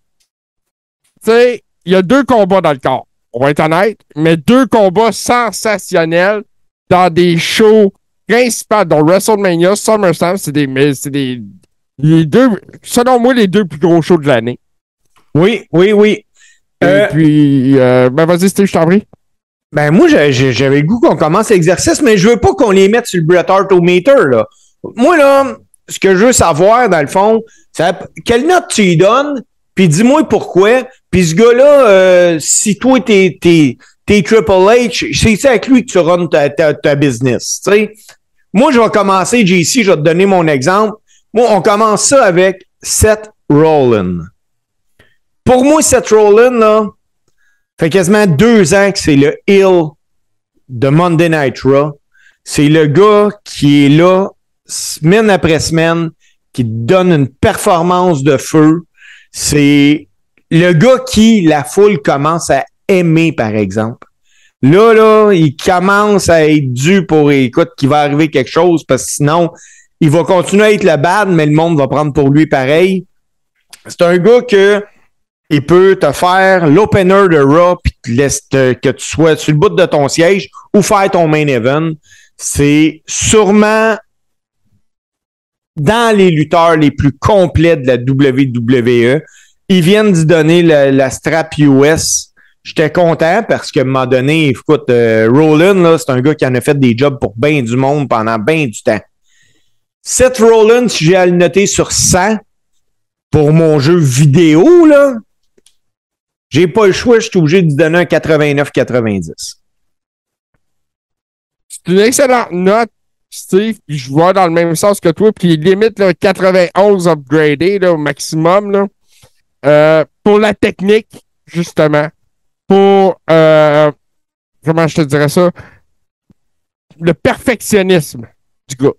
sais, il y a deux combats dans le corps. On va être honnête, mais deux combats sensationnels dans des shows principaux, dont WrestleMania, SummerSlam, c'est des, des, les deux, selon moi, les deux plus gros shows de l'année. Oui, oui, oui. Et Euh, puis, euh, ben vas-y, Steve, je t'en prie. Ben moi, j'avais le goût qu'on commence l'exercice, mais je veux pas qu'on les mette sur le Bret Hart meter là. Moi, là, ce que je veux savoir, dans le fond, c'est quelle note tu lui donnes, puis dis-moi pourquoi. Puis ce gars-là, euh, si toi, t'es, t'es, t'es Triple H, c'est avec lui que tu runs ta, ta, ta business, tu sais. Moi, je vais commencer, JC, je vais te donner mon exemple. Moi, on commence ça avec Seth Rollins. Pour moi, Seth Rollins, là, fait quasiment deux ans que c'est le Hill de Monday Night Raw. C'est le gars qui est là semaine après semaine, qui donne une performance de feu. C'est le gars qui la foule commence à aimer, par exemple. Là, là, il commence à être dû pour, écoute, qu'il va arriver quelque chose, parce que sinon, il va continuer à être le bad, mais le monde va prendre pour lui pareil. C'est un gars que il peut te faire l'opener de Raw puis te que tu sois sur le bout de ton siège ou faire ton main event. C'est sûrement dans les lutteurs les plus complets de la WWE. Ils viennent d'y donner la, strap US. J'étais content parce qu'à un moment donné, écoute, euh, Rollin, là, c'est un gars qui en a fait des jobs pour bien du monde pendant bien du temps. Seth Rollins, si j'ai à le noter sur 100 pour mon jeu vidéo, là, j'ai pas le choix, je suis obligé de lui donner un 89-90. C'est une excellente note, Steve, puis je vois dans le même sens que toi, puis limite là, 91 upgradé là, au maximum. Là. Euh, pour la technique, justement. Pour, euh, comment je te dirais ça? Le perfectionnisme du gars.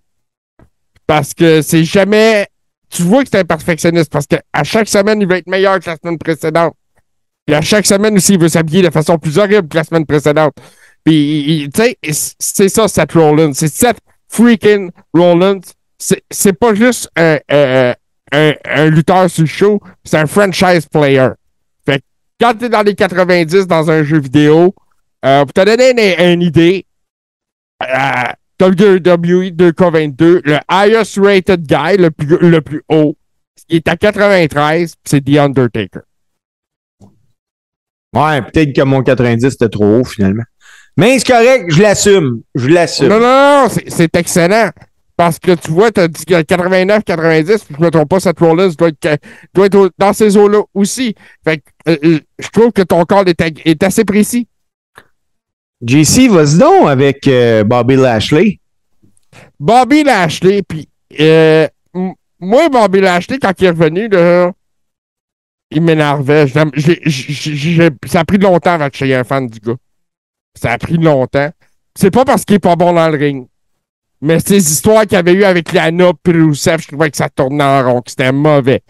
Parce que c'est jamais. Tu vois que c'est un perfectionniste parce qu'à chaque semaine, il va être meilleur que la semaine précédente. À chaque semaine aussi, il veut s'habiller de façon plus horrible que la semaine précédente. Puis, tu sais, c'est ça, Seth Rollins. C'est Seth freaking Rollins. C'est pas juste un, un, un, un lutteur sur le show, c'est un franchise player. Fait que quand t'es dans les 90 dans un jeu vidéo, euh, pour te donner une, une idée, euh, WWE 2K22, le highest rated guy, le plus, le plus haut, il est à 93, puis c'est The Undertaker. Ouais, peut-être que mon 90 était trop haut finalement. Mais c'est correct, je l'assume. Je l'assume. Non, non, non, c'est- excellent. Parce que tu vois, tu as dit que 89, 90, puis je me trompe pas, cette Rollins doit être, doit être dans ces eaux-là aussi. Fait que euh, euh, je trouve que ton corps est, assez précis. JC, vas-y donc avec euh, Bobby Lashley. Bobby Lashley, puis euh, moi, Bobby Lashley, quand il est revenu, là, il m'énervait. Ça a pris longtemps avant que je un fan du gars. Ça a pris longtemps. C'est pas parce qu'il est pas bon dans le ring. Mais ces histoires qu'il avait eu avec Lana et Rousseff, je trouvais que ça tournait en rond, que c'était mauvais.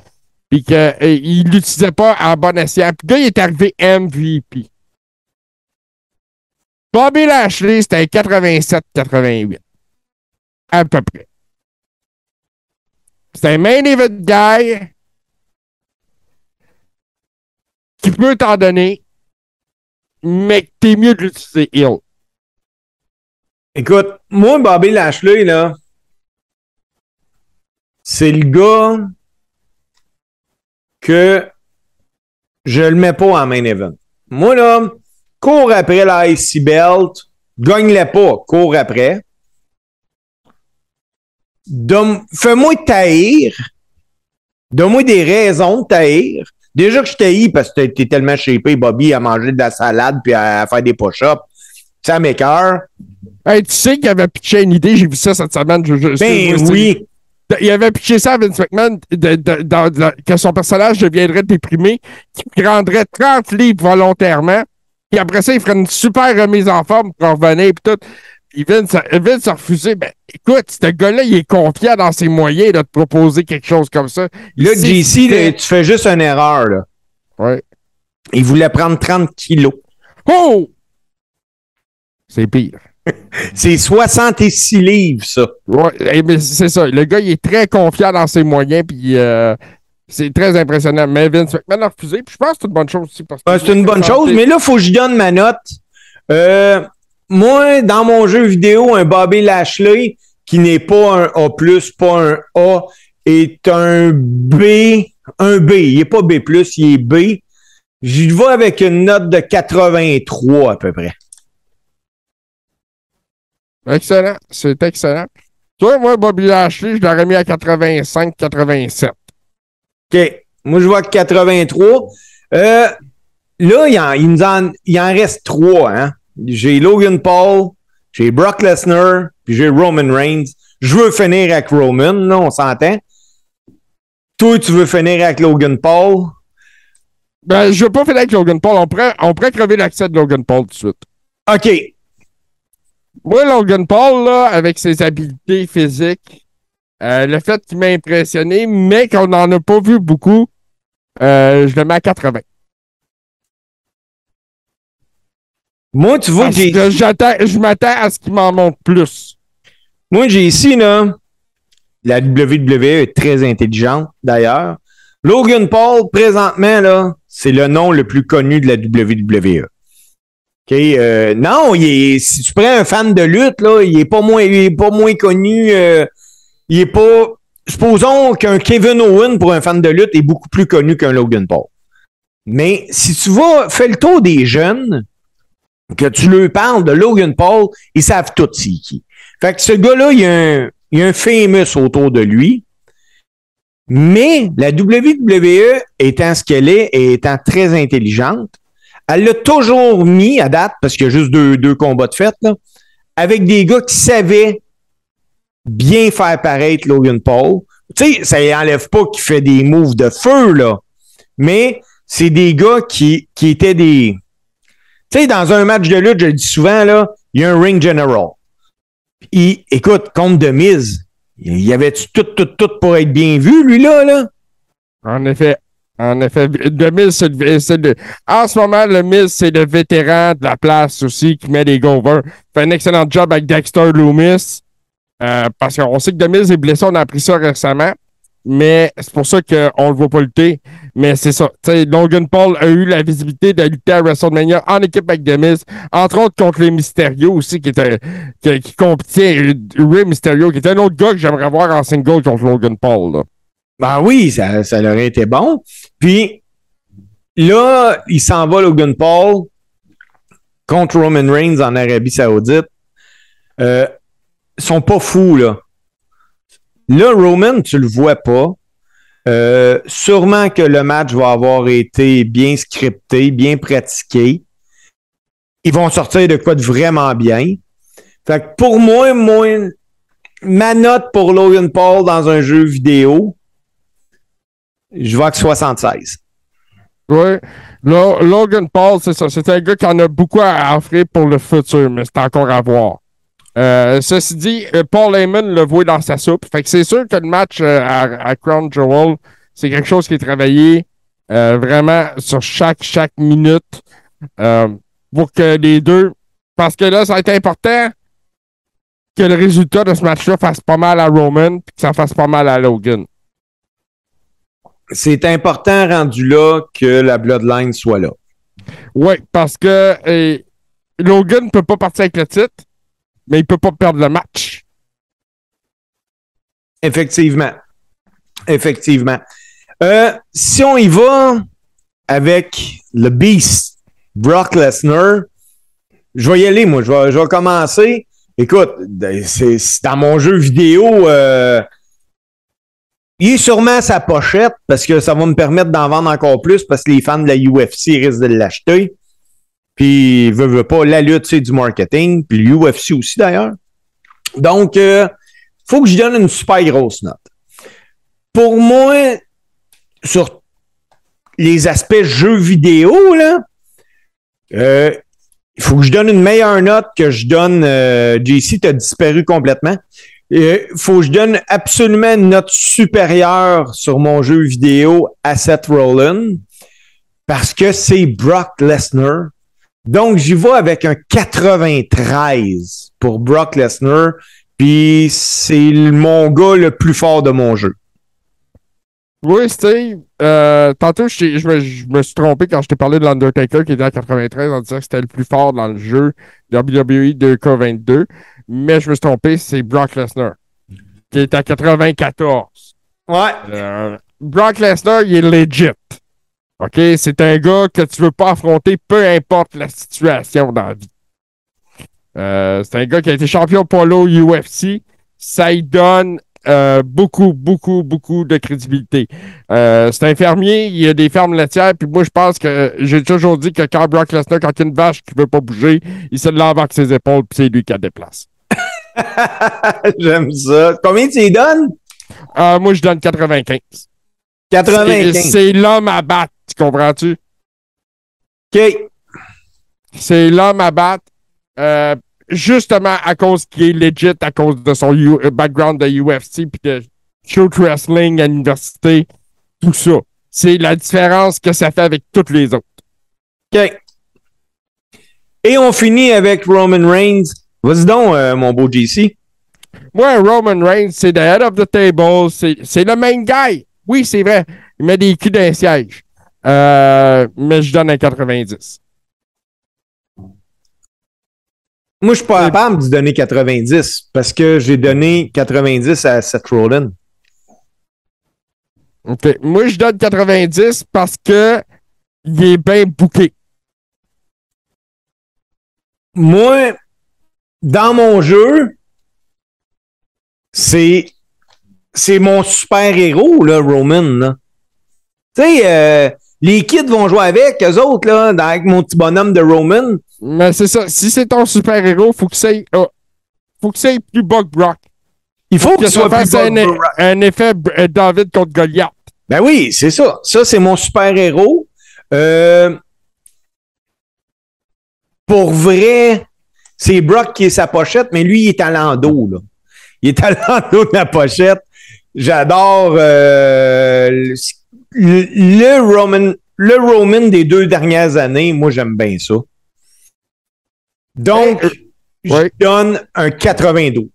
Puis qu'il l'utilisait pas en bon escient. Puis là, il est arrivé MVP. Bobby Lashley, c'était un 87-88. À peu près. C'est un main event guy qui peut t'en donner, mais t'es mieux de l'utiliser ill. Écoute, moi, Bobby Lashley, là, c'est le gars que je le mets pas en main event. Moi, là, cours après la IC Belt, gagne-le pas, cours après. Fais-moi taïr. Donne-moi des raisons de taïr. Déjà que je taillis parce que t'es tellement shapé, Bobby, à manger de la salade puis à, à faire des push-ups. Ça m'écœure. Hey, tu sais qu'il avait pitché une idée, j'ai vu ça cette semaine. Je, je- Ben oui. il avait pitché ça à Vince McMahon de- de- que son personnage deviendrait déprimé, qu'il prendrait 30 livres volontairement, puis après ça, il ferait une super remise en forme pour revenir, puis tout. Vince a refusé. Ben, écoute, ce gars-là, il est confiant dans ses moyens de te proposer quelque chose comme ça. Là, JC, là, tu fais juste une erreur. Là. Ouais. Il voulait prendre 30 kilos. Oh! C'est pire. [laughs] C'est 66 livres, ça. Ouais, eh, mais c'est ça. Le gars, il est très confiant dans ses moyens, puis euh, c'est très impressionnant. Mais Vince McMahon a refusé, puis je pense que c'est une bonne chose aussi. parce que Ouais, c'est une bonne chose, mais là, il faut que je donne ma note. Euh, moi, dans mon jeu vidéo, un Bobby Lashley qui n'est pas un A, pas un A, est un B. Un B. Il n'est pas B, il est B. J'y vais avec une note de 83 à peu près. Excellent. C'est excellent. Toi, moi, Bobby Lashley, je l'aurais mis à 85-87. OK. Moi, je vois que 83. Euh, là, il, en, il nous en, il en reste trois. Hein? J'ai Logan Paul, j'ai Brock Lesnar, puis j'ai Roman Reigns. Je veux finir avec Roman, là, on s'entend. Toi, tu veux finir avec Logan Paul? Ben, je veux pas finir avec Logan Paul. On pourrait, on pourrait crever l'accès de Logan Paul tout de suite. OK. Moi, Logan Paul, là, avec ses habiletés physiques, euh, le fait qu'il m'a impressionné, mais qu'on n'en a pas vu beaucoup, euh, je le mets à 80. Moi, tu vois que j'ai. je m'attends à ce qu'il m'en montre plus. Moi, j'ai ici, là. La WWE est très intelligente, d'ailleurs. Logan Paul, présentement, là, c'est le nom le plus connu de la WWE. OK? euh, non, il est, si tu prends un fan de lutte, là, il est pas moins, il est pas moins connu. euh, il est pas. Supposons qu'un Kevin Owen, pour un fan de lutte, est beaucoup plus connu qu'un Logan Paul. Mais si tu vas, fais le tour des jeunes, que tu leur parles de Logan Paul, ils savent tout c'est qui. Fait que ce gars-là, il y a un, il y a un famous autour de lui. Mais la WWE, étant ce qu'elle est et étant très intelligente, elle l'a toujours mis à date, parce qu'il y a juste deux, deux combats de fait, là, avec des gars qui savaient bien faire paraître Logan Paul. Tu sais, ça n'enlève pas qu'il fait des moves de feu, là. Mais c'est des gars qui, qui étaient des. Tu sais, dans un match de lutte, je le dis souvent, là, il y a un ring general. Il, écoute, contre de mise, il y avait tout, tout, tout pour être bien vu, lui, là? En effet. En effet, le c'est le- en ce moment, le Miz, c'est le vétéran de la place aussi qui met les go-over. Fait un excellent job avec Dexter Loomis. euh, parce qu'on sait que Miz est blessé, on a appris ça récemment. Mais c'est pour ça qu'on le voit pas lutter. Mais c'est ça. Tu sais, Logan Paul a eu la visibilité de lutter à WrestleMania en équipe avec The Miz. Entre autres contre les Mysterio aussi, qui était qui, qui compétait Ray Mysterio, qui était un autre gars que j'aimerais voir en single contre Logan Paul. Ben oui, ça, ça aurait été bon. Puis là, il s'en va Logan Paul contre Roman Reigns en Arabie Saoudite. Euh, sont pas fous, là. Là, Roman, tu le vois pas. Euh, sûrement que le match va avoir été bien scripté, bien pratiqué. Ils vont sortir de quoi de vraiment bien. Pour moi, moi, ma note pour Logan Paul dans un jeu vidéo, je vois que 76. Oui. Lo- Logan Paul, c'est ça. C'est un gars qui en a beaucoup à offrir pour le futur, mais c'est encore à voir. Euh, ceci dit, euh, Paul Heyman l'a voué dans sa soupe. Fait que c'est sûr que le match euh, à, à Crown Jewel, c'est quelque chose qui est travaillé euh, vraiment sur chaque, chaque minute pour que les deux. Parce que là, ça a été important que le résultat de ce match-là fasse pas mal à Roman puis que ça fasse pas mal à Logan. C'est important rendu là que la Bloodline soit là. Oui, parce que Logan ne peut pas partir avec le titre, mais il peut pas perdre le match. Effectivement. Effectivement. Euh, si on y va avec le Beast, Brock Lesnar, je vais y aller, moi. Je vais, je vais commencer. Écoute, c'est c'est dans mon jeu vidéo. euh, il est sûrement sa pochette parce que ça va me permettre d'en vendre encore plus parce que les fans de la UFC risquent de l'acheter. Puis, veut, veut pas, la lutte, c'est du marketing. Puis l'UFC aussi, d'ailleurs. Donc, euh, faut que je donne une super grosse note. pour moi, sur les aspects jeux vidéo, là, euh, il faut que je donne une meilleure note que je donne. Euh, JC, tu as disparu complètement. Il faut que je donne absolument une note supérieure sur mon jeu vidéo à Seth Rollins parce que c'est Brock Lesnar. Donc, j'y vais avec un 93 pour Brock Lesnar. Puis, c'est mon gars le plus fort de mon jeu. Oui, Steve. Euh, tantôt, je, je, me, je, me, suis trompé quand je t'ai parlé de l'Undertaker qui était à 93 en disant que c'était le plus fort dans le jeu WWE 2K22. Mais je me suis trompé, c'est Brock Lesnar qui est à 94. Ouais. Euh, Brock Lesnar, il est legit. OK? C'est un gars que tu veux pas affronter, peu importe la situation dans la vie. Euh, c'est un gars qui a été champion polo UFC. Ça y donne euh, beaucoup, beaucoup, beaucoup de crédibilité. Euh, c'est un fermier, il y a des fermes laitières, puis moi, je pense que j'ai toujours dit que quand Brock Lesnar, quand il y a une vache qui veut pas bouger, il se lave avec ses épaules, puis c'est lui qui la déplace. [laughs] J'aime ça. Combien tu y donnes? Euh, moi, je donne 95. 95. C'est l'homme à battre, tu comprends-tu? OK. C'est l'homme à battre. Euh, justement à cause qu'il est legit, à cause de son U background de UFC puis de shoot wrestling à l'université, tout ça. C'est la différence que ça fait avec toutes les autres. OK. Et on finit avec Roman Reigns. Vas-y donc, euh, mon beau JC. Moi, Roman Reigns, c'est the head of the table. C'est le main guy. Oui, c'est vrai. Il met des culs d'un siège. Euh, mais je donne un 90. Moi, je suis pas capable de donner 90 parce que j'ai donné 90 à Seth Rollins. OK. Moi, je donne 90 parce que il est bien bouqué. Moi, dans mon jeu, c'est c'est mon super-héros, là, Roman. Tu sais, euh, les kids vont jouer avec, eux autres, là, avec mon petit bonhomme de Roman. Mais c'est ça. Si c'est ton super-héros, faut que c'est oh, faut que c'est plus bug Brock. Il faut, faut que, soit plus un, Brock. un effet David contre Goliath. Ben oui, c'est ça. Ça, c'est mon super-héros. Euh, pour vrai, c'est Brock qui est sa pochette, mais lui, il est à l'endos, là. Il est à [laughs] l'endos de la pochette. J'adore euh, le, le, Roman, le Roman des deux dernières années. Moi, j'aime bien ça. Donc, je oui. donne un 92.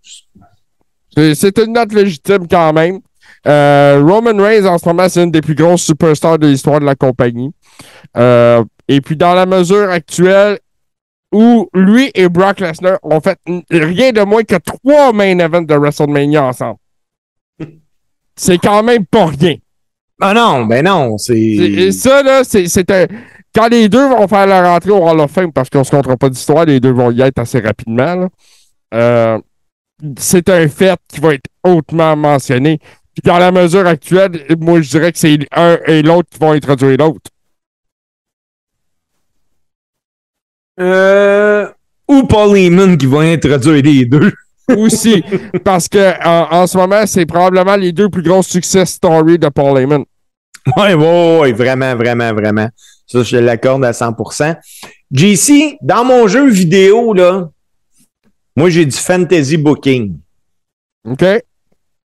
C'est une note légitime quand même. Euh, Roman Reigns, en ce moment, c'est une des plus grosses superstars de l'histoire de la compagnie. Euh, et puis, dans la mesure actuelle où lui et Brock Lesnar ont fait rien de moins que trois main events de WrestleMania ensemble. [laughs] c'est quand même pas rien. Ah non, ben non, c'est. Et ça, là, c'est un. Quand les deux vont faire leur entrée au Hall of Fame, parce qu'on se comptera pas d'histoire, les deux vont y être assez rapidement, euh, c'est un fait qui va être hautement mentionné. Puis dans la mesure actuelle, moi, je dirais que c'est un et l'autre qui vont introduire l'autre. Euh, ou Paul Heyman qui va introduire les deux. Aussi, parce que en, en ce moment, c'est probablement les deux plus grosses success stories de Paul Heyman. Oui, oui, oui, vraiment, vraiment, vraiment. Ça, je l'accorde à 100%. JC, dans mon jeu vidéo, là, moi, j'ai du fantasy booking. OK.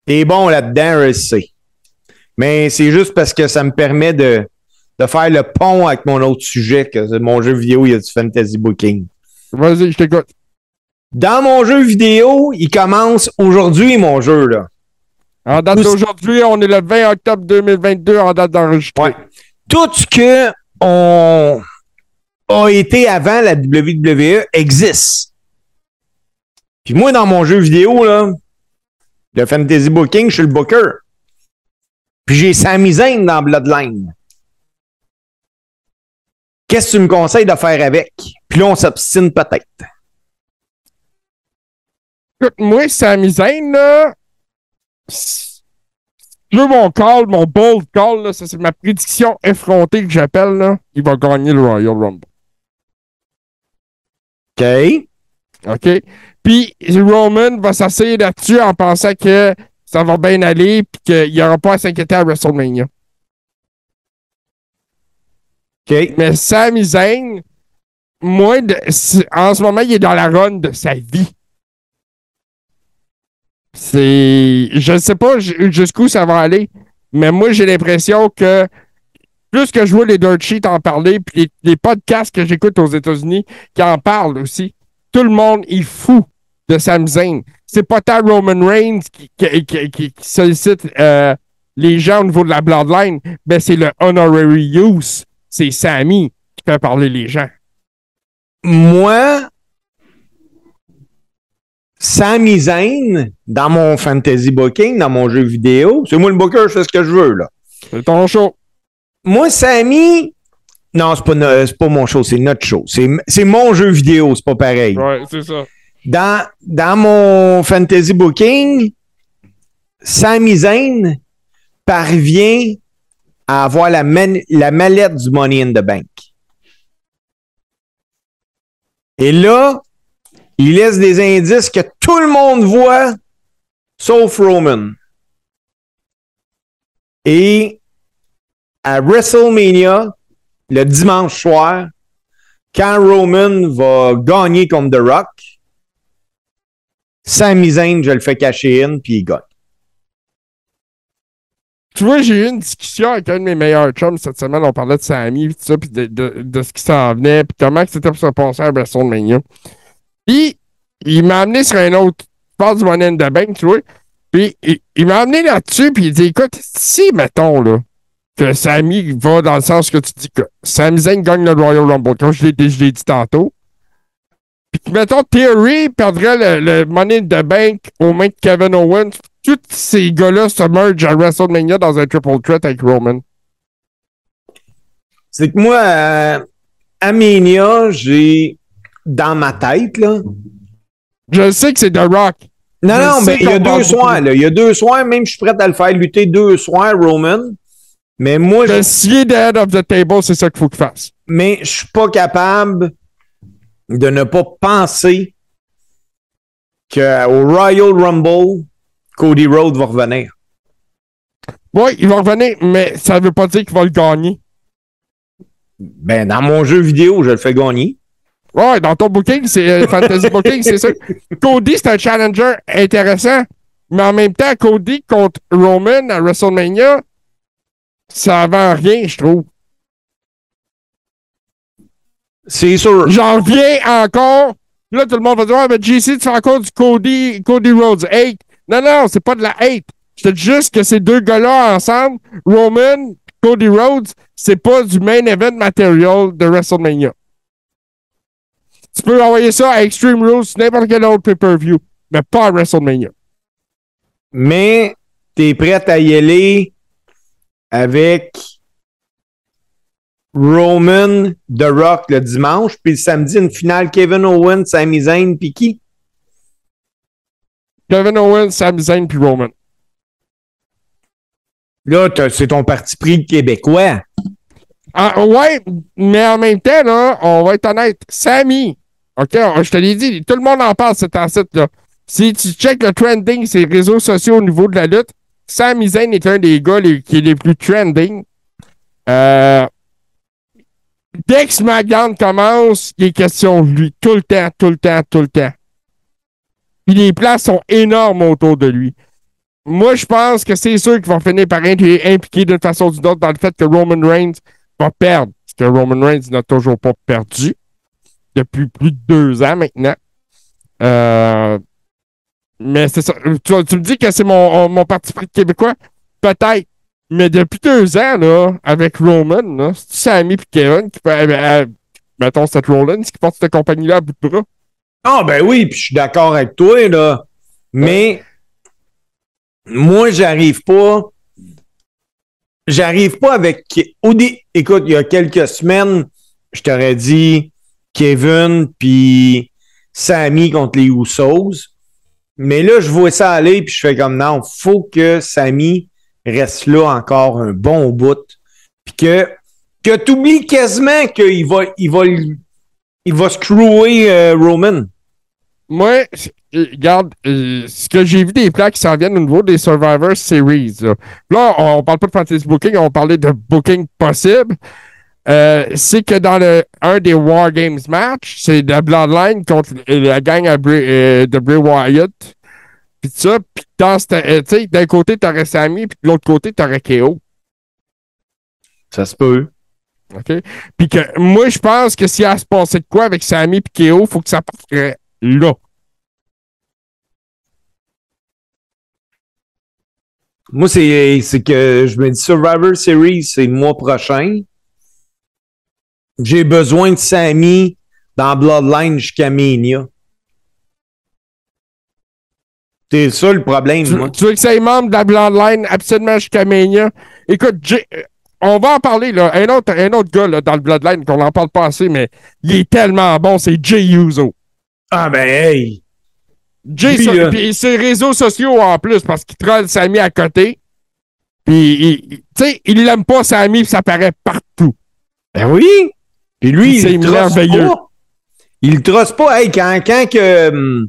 T'es bon là-dedans, je sais. Mais c'est juste parce que ça me permet de, de faire le pont avec mon autre sujet, que mon jeu vidéo, il y a du fantasy booking. Vas-y, je t'écoute. Dans mon jeu vidéo, il commence aujourd'hui, mon jeu, là. En date d'aujourd'hui, on est le 20 octobre 2022 en date d'enregistrement. Ouais. Tout ce que on a été avant la WWE existe. Puis moi, dans mon jeu vidéo, là, de Fantasy Booking, je suis le booker. Puis j'ai Sami Zayn dans Bloodline. Qu'est-ce que tu me conseilles de faire avec? Puis là, on s'obstine peut-être. Écoute, moi, Sami Zayn, là, je veux mon call, mon bold call, là, ça c'est ma prédiction effrontée que j'appelle, là. Il va gagner le Royal Rumble. OK. OK. Puis Roman va s'asseoir là-dessus en pensant que ça va bien aller, puis qu'il n'y aura pas à s'inquiéter à WrestleMania. OK. Mais Sami Zayn, moi, en ce moment, il est dans la run de sa vie. C'est. Je ne sais pas jusqu'où ça va aller, mais moi, j'ai l'impression que plus que je vois les dirt sheets en parler, puis les, podcasts que j'écoute aux États-Unis qui en parlent aussi, tout le monde est fou de Sami Zayn. C'est pas tant Roman Reigns qui, qui- qui- qui- sollicite euh, les gens au niveau de la bloodline, mais c'est le honorary use. C'est Sami qui fait parler les gens. Moi, Sami Zayn, dans mon fantasy booking, dans mon jeu vidéo, c'est moi le booker, je fais ce que je veux, là. C'est ton show. Moi, Sami, non, c'est pas, no- pas mon show, c'est notre show. C'est c'est mon jeu vidéo, c'est pas pareil. Ouais, c'est ça. Dans, dans mon fantasy booking, Sami Zayn parvient à avoir la, man- la mallette du Money in the Bank. Et là, il laisse des indices que tout le monde voit, sauf Roman. Et à WrestleMania, le dimanche soir, quand Roman va gagner contre The Rock, Sami Zayn, je le fais cacher in, puis il gagne. Tu vois, j'ai eu une discussion avec un de mes meilleurs chums cette semaine. On parlait de puis de, de, de ce qui s'en venait, puis comment c'était pour se passer à WrestleMania. Puis, il m'a amené sur un autre. Je parle du Money in the Bank, tu vois. Puis, il, m'a amené là-dessus, puis il dit Écoute, si, mettons, là, que Sami va dans le sens que tu dis que Sami Zayn gagne le Royal Rumble, comme je l'ai dit tantôt. Puis, que, mettons, Theory perdrait le, le Money in the Bank aux mains de Kevin Owens. Tous ces gars-là se mergent à WrestleMania dans un triple threat avec Roman. C'est que moi, à Mania, j'ai dans ma tête, là. Je sais que c'est The Rock. Non, Je non, mais il y a deux soirs, là. Il y a deux soirs, même je suis prêt à le faire lutter deux soirs, Roman. Mais moi, je, scier de head of the table, c'est ça qu'il faut qu'il fasse. mais je suis pas capable de ne pas penser qu'au Royal Rumble, Cody Rhodes va revenir. Oui, il va revenir, mais ça veut pas dire qu'il va le gagner. Ben, dans mon jeu vidéo, je le fais gagner. Ouais, dans ton booking, c'est euh, Fantasy [laughs] Booking, c'est ça. Cody, c'est un challenger intéressant, mais en même temps, Cody contre Roman à WrestleMania, ça vend rien, je trouve. C'est sûr. J'en reviens encore. Là, tout le monde va dire, ah, mais JC, tu fais encore du Cody, Cody Rhodes hate. Non, non, c'est pas de la hate. Je te dis juste que ces deux gars-là ensemble, Roman, Cody Rhodes, c'est pas du main event material de WrestleMania. Tu peux envoyer ça à Extreme Rules, n'importe quel autre pay-per-view, mais pas à WrestleMania. mais t'es prêt à y aller avec Roman, The Rock le dimanche, puis le samedi, une finale Kevin Owens, Sami Zayn, puis qui? Kevin Owens, Sami Zayn puis Roman. Là, c'est ton parti pris québécois. Ah, ouais, mais en même temps, là, on va être honnête. Sammy, OK, je te l'ai dit, tout le monde en parle, cet site là Si tu checkes le trending, ces réseaux sociaux au niveau de la lutte, Sami Zayn est un des gars les- qui est les plus trending. Euh, dès que SmackDown commence, il est question de lui. Tout le temps, tout le temps, tout le temps. Puis les places sont énormes autour de lui. Moi, je pense que c'est sûr qu'ils vont finir par être impliqués d'une façon ou d'une autre dans le fait que Roman Reigns va perdre. Parce que Roman Reigns n'a toujours pas perdu depuis plus de deux ans maintenant. Euh, mais c'est ça. Tu, tu me dis que c'est mon, mon parti pris québécois? Peut-être. Mais depuis deux ans, là, avec Roman, là, c'est Sammy et Kevin qui peut. euh, euh, mettons, c'est Rollins qui porte cette compagnie-là à bout de bras? Ah, ben oui, puis je suis d'accord avec toi, là. Mais moi, j'arrive pas. J'arrive pas avec. Écoute, il y a quelques semaines, je t'aurais dit Kevin puis Sammy contre les Usos. Mais là, je vois ça aller, puis je fais comme non, faut que Sammy reste là encore un bon bout. Puis que, que tu oublies quasiment qu'il va, il va, il va screwer euh, Roman. moi, regarde, euh, ce que j'ai vu des plans qui s'en viennent au niveau des Survivor Series. Là, Là, on, on parle pas de fantasy booking, on parlait de booking possible. Euh, c'est que dans le un des War Games match, c'est la Bloodline contre la gang à Bray- euh, de Bray Wyatt. Puis ça, puis dans euh, tu sais, d'un côté, t'aurais Sammy, puis de l'autre côté, t'aurais KO. Ça se peut. OK? Puis que moi, je pense que s'il y a à se passer de quoi avec Sammy et KO, faut que ça parte là. Moi, c'est c'est que je me dis Survivor Series, c'est le mois prochain. J'ai besoin de Sammy dans Bloodline jusqu'à Mania. C'est ça le problème, Tu, moi. tu veux que ça membre de la Bloodline absolument jusqu'à Mania? Écoute, Jay- euh, on va en parler, là. Un autre, un autre gars là, dans le Bloodline, qu'on n'en parle pas assez, mais il est tellement bon, c'est Jay Uso. Ah ben hey! Jay, puis ses réseaux sociaux en plus, parce qu'il troll Sammy à côté. Puis, tu sais, il l'aime pas, Sammy, puis ça paraît partout. Ben oui! Puis lui, il trosse merveilleux. pas. Il le trosse pas. Hey, quand, quand que hum,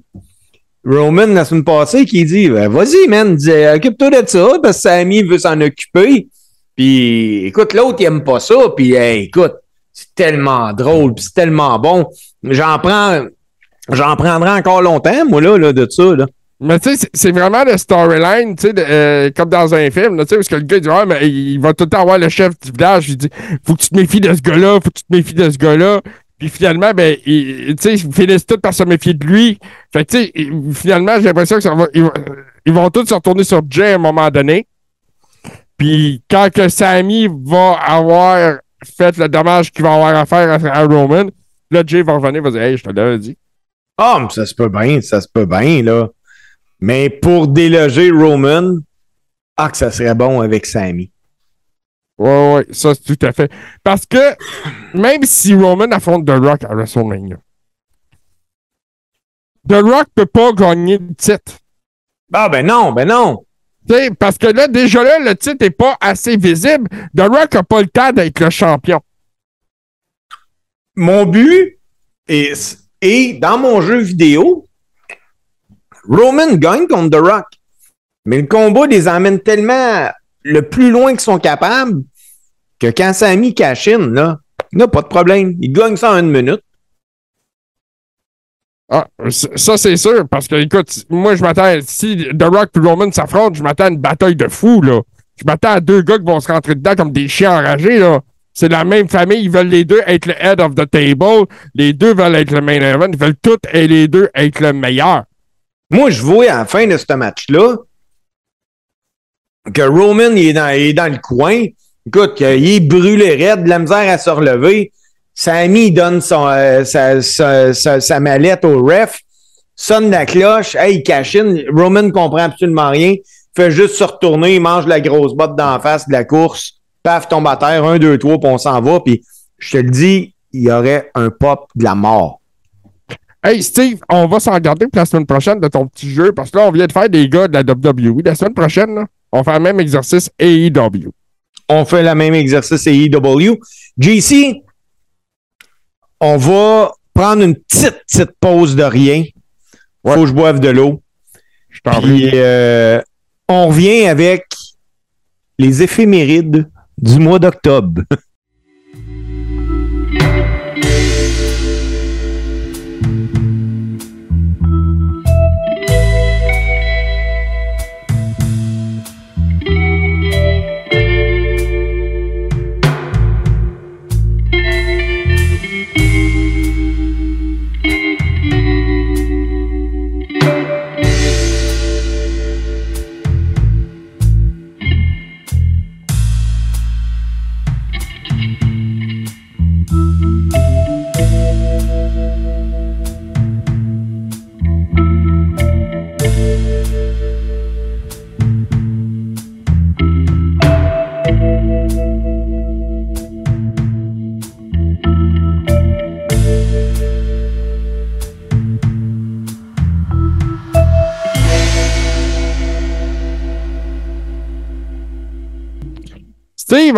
Roman, la semaine passée, qui dit ben, Vas-y, man, occupe-toi de ça, parce que Sammy veut s'en occuper. Puis écoute, l'autre, il aime pas ça. Puis hey, écoute, c'est tellement drôle, puis c'est tellement bon. J'en prends. J'en prendrai encore longtemps, moi, là, là de ça. Là. Mais tu sais, c'est- vraiment le storyline, tu sais, euh, comme dans un film, tu sais, parce que le gars dit, ah, mais il va tout le temps avoir le chef du village, il dit, faut que tu te méfies de ce gars-là, faut que tu te méfies de ce gars-là. Puis finalement, ben, tu sais, ils finissent tous par se méfier de lui. Fait que, tu sais, finalement, j'ai l'impression que ça va, ils, vont- ils vont tous se retourner sur Jay à un moment donné. Puis quand que Sammy va avoir fait le dommage qu'il va avoir à faire à, Roman, là, Jay va revenir, va dire, hey, je te l'avais dit. Ah, mais ça se peut bien, ça se peut bien, là. Mais pour déloger Roman, ah, que ça serait bon avec Sammy. Ouais, ouais, ça, c'est tout à fait. Parce que même si Roman affronte The Rock à WrestleMania, The Rock peut pas gagner le titre. Ah, ben non, ben non. Parce que là, déjà là, le titre est pas assez visible. The Rock a pas le temps d'être le champion. Mon but est, est dans mon jeu vidéo, Roman gagne contre The Rock. Mais le combat les emmène tellement le plus loin qu'ils sont capables que quand Sammy cash in, là, là, pas de problème. Il gagne ça en une minute. Ah, ça, c'est sûr. Parce que, écoute, moi, je m'attends, si The Rock et Roman s'affrontent, je m'attends à une bataille de fous, là. Je m'attends à deux gars qui vont se rentrer dedans comme des chiens enragés, là. C'est la même famille, ils veulent les deux être le head of the table. Les deux veulent être le main event. Ils veulent tous et les deux être le meilleur. Moi, je vois à la fin de ce match-là que Roman il est, dans, il le coin. Écoute, qu'il est brûlé raide, de la misère à se relever. Sammy il donne euh, sa, sa- sa- sa mallette au ref, sonne la cloche, hey, il cache in. Roman comprend absolument rien, fait juste se retourner, il mange la grosse botte d'en face de la course, paf, tombe à terre, un, deux, trois, puis on s'en va. Puis je te le dis, il y aurait un pop de la mort. Hey, Steve, on va s'en garder pour la semaine prochaine de ton petit jeu. Parce que là, on vient de faire des gars de la WWE. La semaine prochaine, là, on fait le même exercice AEW. on fait le même exercice AEW. JC, on va prendre une petite, petite pause de rien. Ouais. Faut que je boive de l'eau. Je t'en Puis prie. euh, on revient avec les éphémérides du mois d'octobre. [laughs]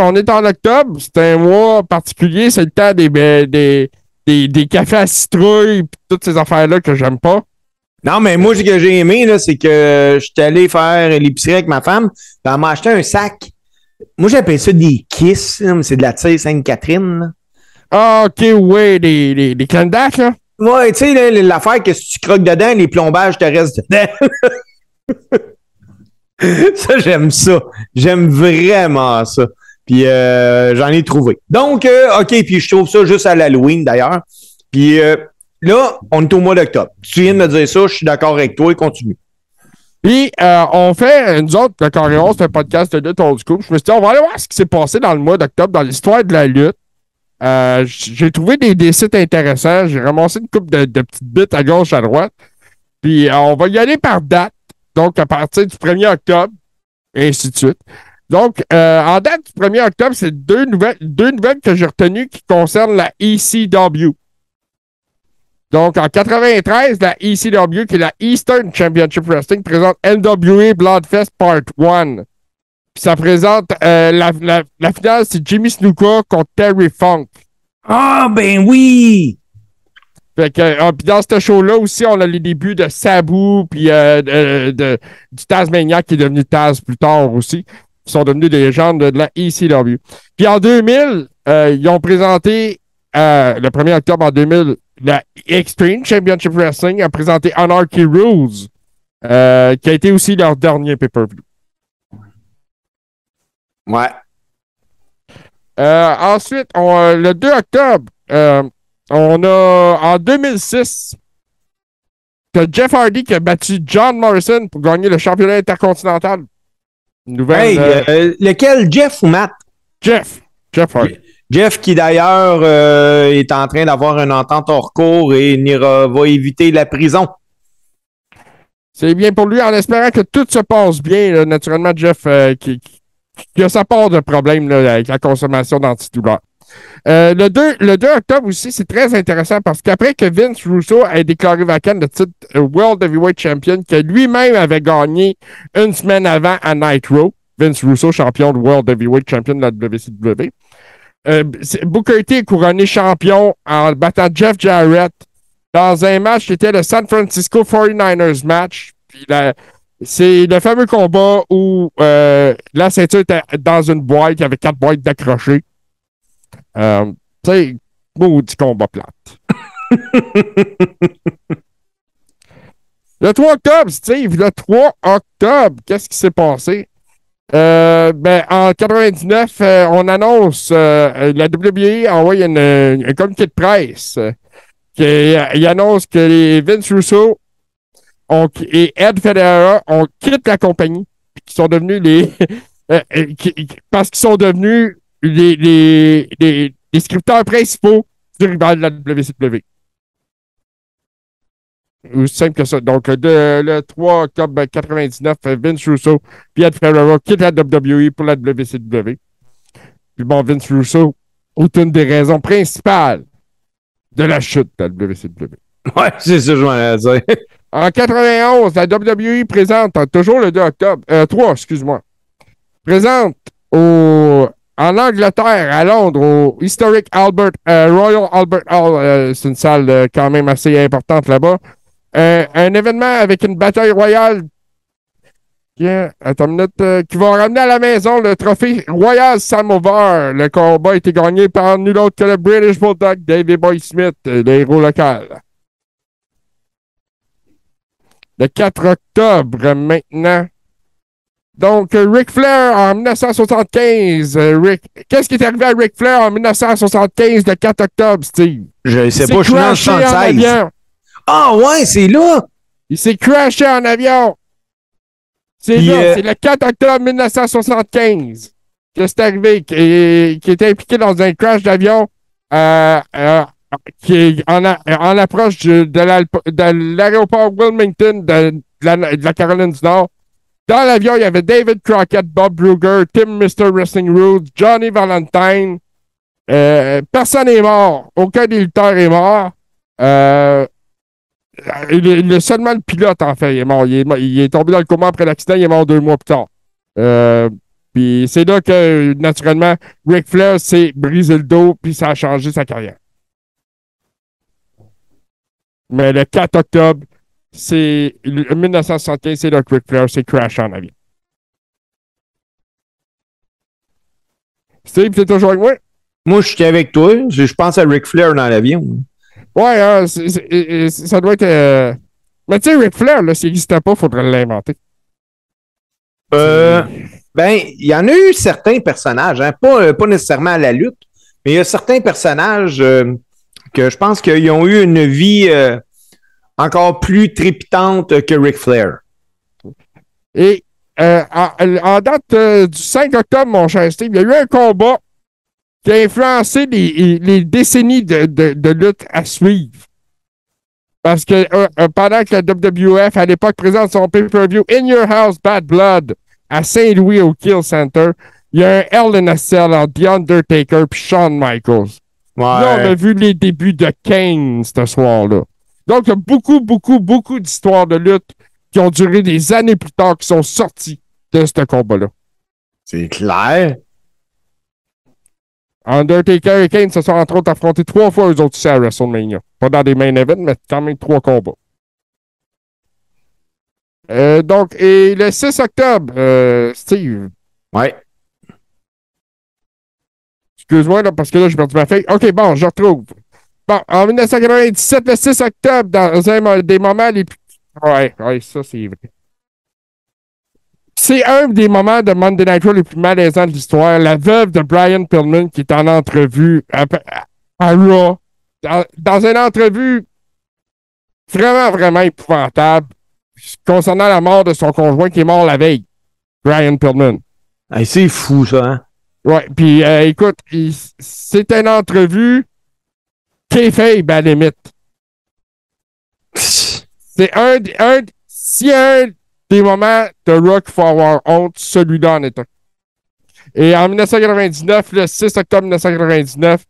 on est en octobre. C'est un mois particulier. C'est le temps des, ben, des, des, des cafés à citrouille et toutes ces affaires-là que j'aime pas. Non, mais moi, ce que j'ai aimé, là, c'est que je suis allé faire l'épicerie avec ma femme, puis elle m'a acheté un sac. Moi, j'appelle ça des Kiss, là, mais c'est de la tire Sainte-Catherine. Ah, ok, ouais, des, des, des candaces, là. Ouais, tu sais, l'affaire que si tu croques dedans, les plombages te restent dedans. [laughs] ça, j'aime ça. J'aime vraiment ça. Puis euh, j'en ai trouvé. Donc, euh, OK, puis je trouve ça juste à l'Halloween, d'ailleurs. Puis euh, là, on est au mois d'octobre. Tu viens de me dire ça, je suis d'accord avec toi et continue. Puis, on fait, nous autres, le Coréon, c'est un podcast de lutte old school. Je me suis dit, on va aller voir ce qui s'est passé dans le mois d'octobre dans l'histoire de la lutte. J'ai trouvé des, sites intéressants. J'ai ramassé une coupe de, petites bits à gauche, à droite. Puis, on va y aller par date. Donc, à partir du 1er octobre, et ainsi de suite. Donc, euh, en date du 1er octobre, c'est deux nouvelles, deux nouvelles que j'ai retenues qui concernent la ECW. Donc, en 93, la ECW, qui est la Eastern Championship Wrestling, présente NWA Bloodfest Part 1. Puis ça présente euh, la, la, la finale, c'est Jimmy Snuka contre Terry Funk. Ah, ben oui! Fait que, euh, puis dans ce show-là aussi, on a les débuts de Sabu, puis euh, de, de- du Tasmania qui est devenu Taz plus tard aussi, sont devenus des légendes de la ECW. Puis en 2000, euh, ils ont présenté, euh, le 1er octobre en 2000, la Extreme Championship Wrestling a présenté Anarchy Rules, euh, qui a été aussi leur dernier pay-per-view. Ouais. Ensuite, on, le 2 octobre, on a en 2006 que Jeff Hardy qui a battu John Morrison pour gagner le championnat intercontinental. Nouvelle. Hey, euh, euh, lequel, Jeff ou Matt? Jeff. Jeff Hardy. Jeff qui d'ailleurs euh, est en train d'avoir une entente hors cours et n'ira- va éviter la prison. C'est bien pour lui en espérant que tout se passe bien. là. Naturellement, Jeff euh, qui, qui- qui a sa part de problème là, avec la consommation d'antidouleurs. Euh, le, 2, le 2 octobre aussi, c'est très intéressant parce qu'après que Vince Russo ait déclaré vacant le titre World Heavyweight Champion, que lui-même avait gagné une semaine avant à Nitro, Vince Russo, champion de World Heavyweight Champion de la WCW, euh, Booker T est couronné champion en battant Jeff Jarrett dans un match qui était le San Francisco 49ers match. C'est le fameux combat où euh, la ceinture était dans une boîte, il y avait quatre boîtes d'accrochés. Euh, tu sais, maudit combat plate. [laughs] le 3 octobre, Steve, le 3 octobre, qu'est-ce qui s'est passé? Euh, ben, en 99, euh, on annonce, euh, la WWE envoie une, un communiqué de presse qui il annonce que les Vince Russo ont- et Ed Federer ont quitté la compagnie, qu'ils sont devenus les. [laughs] qui- qui- parce qu'ils sont devenus les, les, les, les scripteurs principaux du rival de la WCW. Aussi simple que ça. Donc, de- le 3 octobre 99, euh, Vince Russo Ed Ferrara quittent la WWE pour la WCW. Puis bon, Vince Russo est une des raisons principales de la chute de la WCW. Ouais, c'est ça que je m'en dire. En 91, la WWE présente, toujours le 2 octobre, euh, 3, excuse-moi, présente au, en Angleterre, à Londres, au Historic Albert, euh, Royal Albert Hall, euh, c'est une salle euh, quand même assez importante là-bas, euh, un événement avec une bataille royale qui, attends une minute, euh, qui va ramener à la maison le trophée Royal Samovar. Le combat a été gagné par nul autre que le British Bulldog David Boy Smith, euh, le héros local. Le 4 octobre maintenant. Donc, euh, Ric Flair en 1975. euh, Ric- Qu'est-ce qui est arrivé à Ric Flair en 1975, le 4 octobre, Steve? Je sais pas, je s'est suis en crashé en 76. avion. Ah ouais, c'est là! Il s'est crashé en avion. C'est Puis, là, euh, c'est le 4 octobre 1975 que c'est arrivé, qui, qui était impliqué dans un crash d'avion euh, euh, qui est en, a- en approche de, de l'al- de l'aéroport Wilmington de, de la, de la Caroline du Nord. Dans l'avion, il y avait David Crockett, Bob Brugger, Tim Mr. Wrestling Rules, Johnny Valentine. Euh, personne n'est mort. Aucun des lutteurs est mort. Euh, le- seulement le pilote, en fait, il est mort. Il est, mo- il est tombé dans le coma après l'accident, il est mort deux mois plus tard. Euh, puis c'est là que, naturellement, Ric Flair s'est brisé le dos, puis ça a changé sa carrière. Mais le 4 octobre c'est 1975, c'est le Ric Flair, c'est crash en avion. Steve, t'es toujours avec moi? Moi, je suis avec toi. Je, je pense à Ric Flair dans l'avion. Ouais, hein, ça doit être. euh, Mais tu sais, Ric Flair, là, s'il n'existait pas, il faudrait l'inventer. Euh, ben, il y en a eu certains personnages, hein, pas, euh, pas nécessairement à la lutte, mais il y a certains personnages euh, que je pense qu'ils ont eu une vie encore plus trépidante que Ric Flair. Et euh, en, en date euh, du 5 octobre, mon cher Steve, il y a eu un combat qui a influencé les, les décennies de, de- de lutte à suivre. Parce que euh, euh, pendant que la WWF, à l'époque, présente son pay-per-view In Your House Bad Blood à Saint-Louis au Kill Center, il y a un Hell in a Cell entre The Undertaker et Shawn Michaels. Là, on a vu les débuts de Kane ce soir-là. Donc, il y a beaucoup, beaucoup, beaucoup d'histoires de lutte qui ont duré des années plus tard qui sont sorties de ce combat-là. C'est clair. Undertaker et Kane se sont entre autres affrontés trois fois eux autres aussi à WrestleMania. Pas dans des main events, mais quand même trois combats. Euh, donc, et le 6 octobre, euh, Steve, Ouais. excuse-moi là, parce que là, j'ai perdu ma feuille. OK, bon, je retrouve. Bon, en 1997, le 6 octobre, dans un des moments les plus. Ouais, ouais, ça, c'est vrai. C'est un des moments de Monday Night Raw les plus malaisants de l'histoire. La veuve de Brian Pillman qui est en entrevue à, à- Raw, dans, dans une entrevue vraiment, vraiment épouvantable concernant la mort de son conjoint qui est mort la veille, Brian Pillman. Hey, c'est fou, ça. Hein? Ouais, puis euh, écoute, c'est une entrevue kayfabe à la limite. C'est un, des- un, un moments de rock faut avoir honte, celui-là en est un. Et en 1999, le 6 octobre 1999,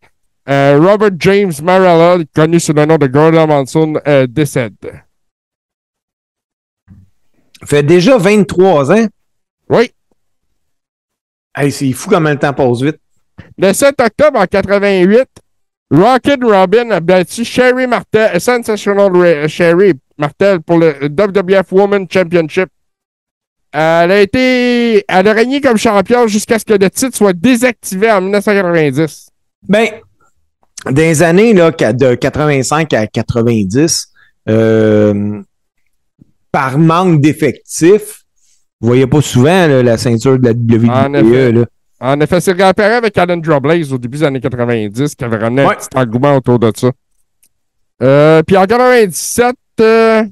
euh, Robert James Marella, connu sous le nom de Gordon Monsoon, euh, décède. fait déjà 23 ans? Oui. Hey, c'est fou comment le temps passe vite. Le 7 octobre en 88, Rocket Robin a battu Sherry Martel, Sensational Ra- Sherry Martel pour le WWF Women Championship. Elle a été, elle a régné comme championne jusqu'à ce que le titre soit désactivé en 1990. Ben, dans les années là, de 85 à 90, euh, par manque d'effectifs, vous voyez pas souvent là, la ceinture de la WWE. En effet, c'est réapparu avec Alan Blaze au début des années 90 qui avait ramené Ouais. un petit engouement autour de ça. Euh, puis en 97, euh,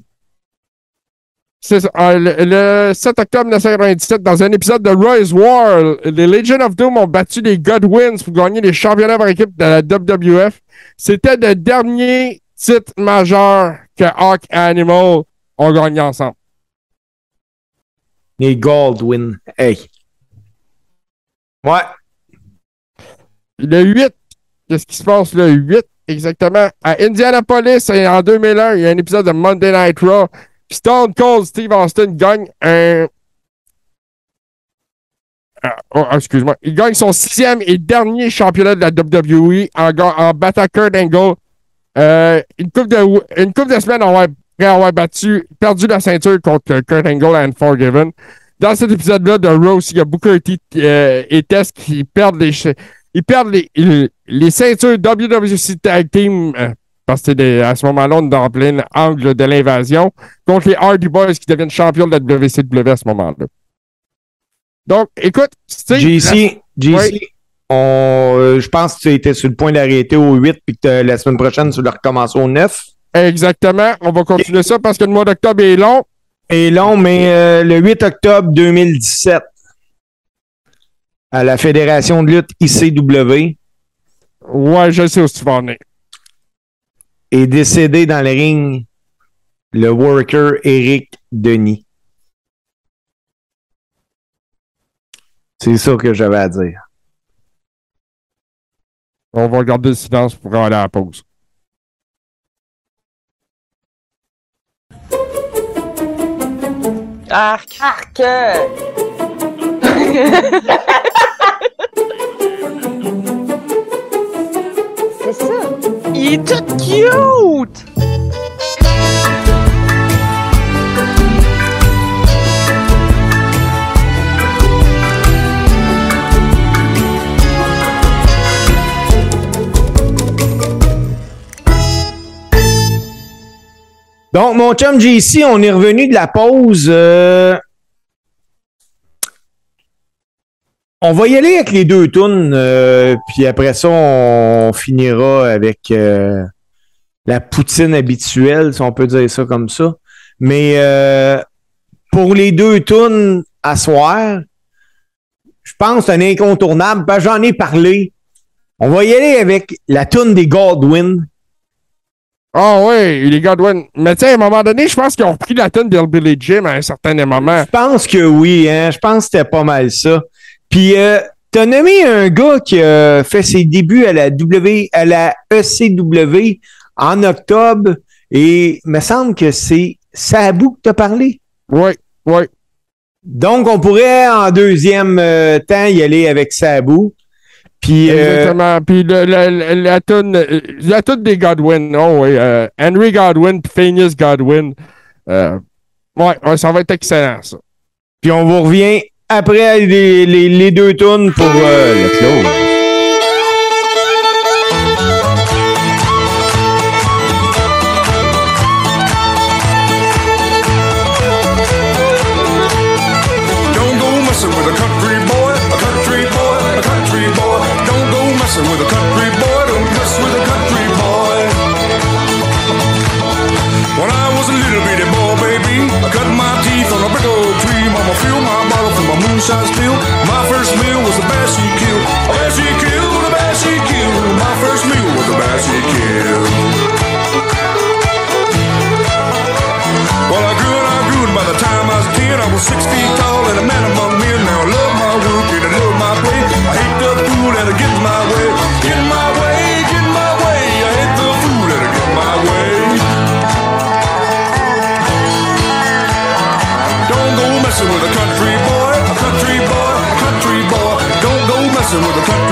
euh, le, le 7 octobre 1997, dans un épisode de Rise War, les Legion of Doom ont battu les Godwins pour gagner les championnats par équipe de la WWF. C'était le dernier titre majeur que Hawk et Animal ont gagné ensemble. Les Goldwyn. Hey. Ouais. Le 8, qu'est-ce qui se passe le 8 exactement? À Indianapolis, en 2001, il y a un épisode de Monday Night Raw. Stone Cold Steve Austin gagne un. Ah, oh, excuse-moi. Il gagne son sixième et dernier championnat de la WWE en, battant Kurt Angle. Euh, une, couple de, une couple de semaines après avoir battu, perdu la ceinture contre Kurt Angle à Unforgiven. Dans cet épisode-là de Raw, il y a Booker T euh, et Tess qui perdent les, ils perdent les, les, les ceintures WWC Tag Team euh, parce que des- à ce moment-là, on est dans plein angle de l'invasion contre les Hardy Boys qui deviennent champions de la WCW à ce moment-là. Donc, écoute, Steve, JC, JC, on, euh, je pense que tu étais sur le point d'arrêter au 8 puis que la semaine prochaine, tu le recommences au 9. la- exactement, on va continuer ça parce que le mois d'octobre est long. Et long, mais euh, le 8 octobre 2017, à la Fédération de lutte ICW, Ouais, je sais où tu vas en venir. est décédé dans le ring le worker Eric Denis. C'est ça que j'avais à dire. On va garder le silence pour aller à la pause. Arc! Arc! C'est ça. Il est tout cute! Donc, mon chum JC, on est revenu de la pause. euh, On va y aller avec les deux tunes, euh, puis après ça, on finira avec euh, la poutine habituelle, si on peut dire ça comme ça. Mais pour les deux tunes à soir, je pense un incontournable. J'en ai parlé. On va y aller avec la tune des Godwin. Ah oui, les Godwin. Mais tu sais, à un moment donné, je pense qu'ils ont repris la tonne d'Hillbilly Jim à un certain moment. Je pense que oui, hein. Je pense que c'était pas mal ça. Puis, euh, t'as nommé un gars qui a fait ses débuts à la W, à la ECW en octobre et il me semble que c'est Sabu que t'as parlé. Oui, oui. Donc, on pourrait en deuxième euh, temps y aller avec Sabu. Puis, euh, Exactement. Puis le, le- le- la toune, euh, la toune des Godwin. Oh oui. euh, Henry Godwin, puis Phineas Godwin. Euh, ouais, ouais, ça va être excellent, ça. puis on vous revient après les, les- les deux tunes pour euh, le close. Moonshine still. My first meal was a bass she killed. A killed, a killed. My first meal was a killed. Well, I grew and I grew, and by the time I was ten, I was six feet 是我的。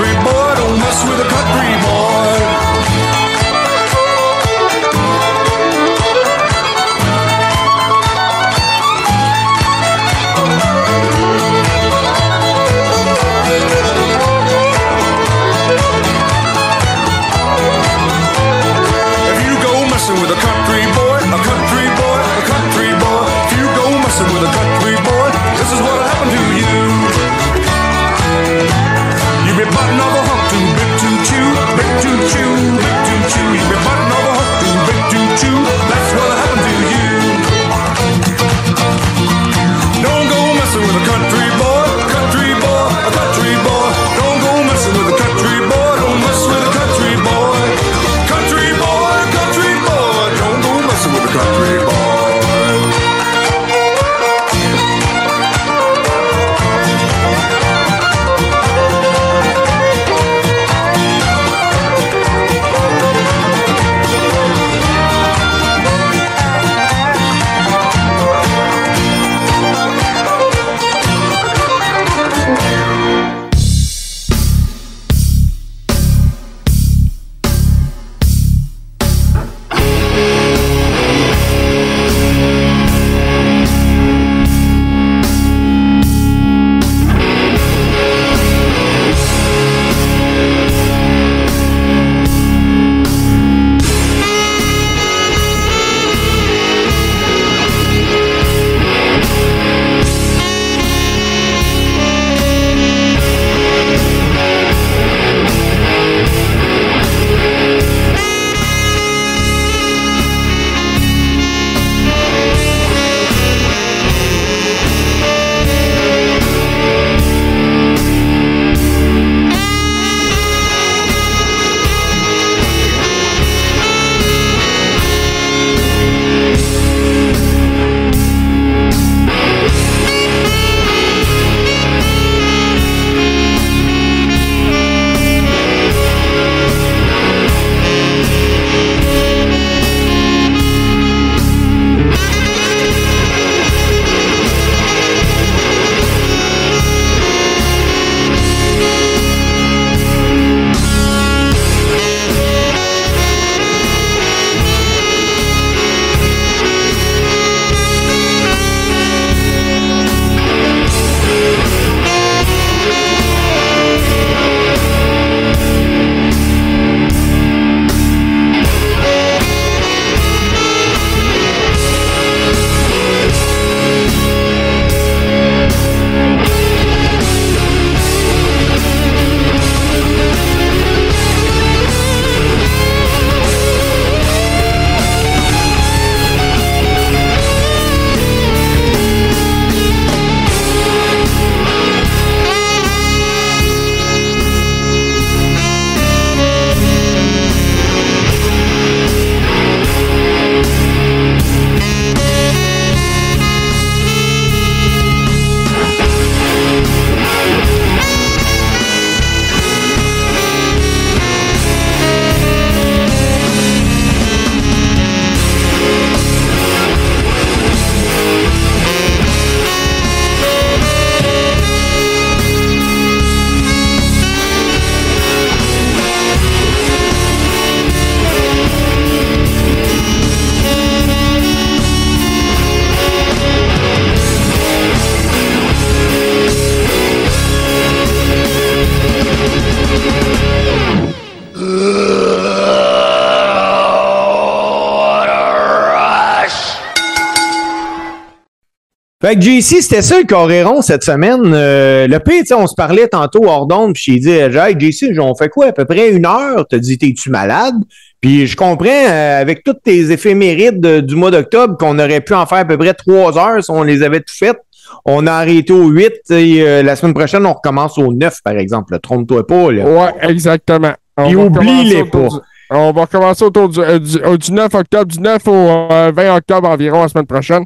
Fait que JC, c'était ça le Coréron cette semaine. Euh, le pire, on se parlait tantôt hors d'onde, puis j'ai dit, hey, JC, on fait quoi? À peu près une heure? T'as dit, t'es-tu malade? Puis je comprends, euh, avec toutes tes éphémérides de- du mois d'octobre, qu'on aurait pu en faire à peu près trois heures si on les avait tout faites. On a arrêté au 8 et euh, la semaine prochaine, on recommence au 9, par exemple. Trompe-toi pas. Là. Ouais, exactement. Va oublie-les pas. du- On va recommencer autour du, euh, du, euh, du 9 octobre, du 9 au euh, 20 octobre environ la semaine prochaine.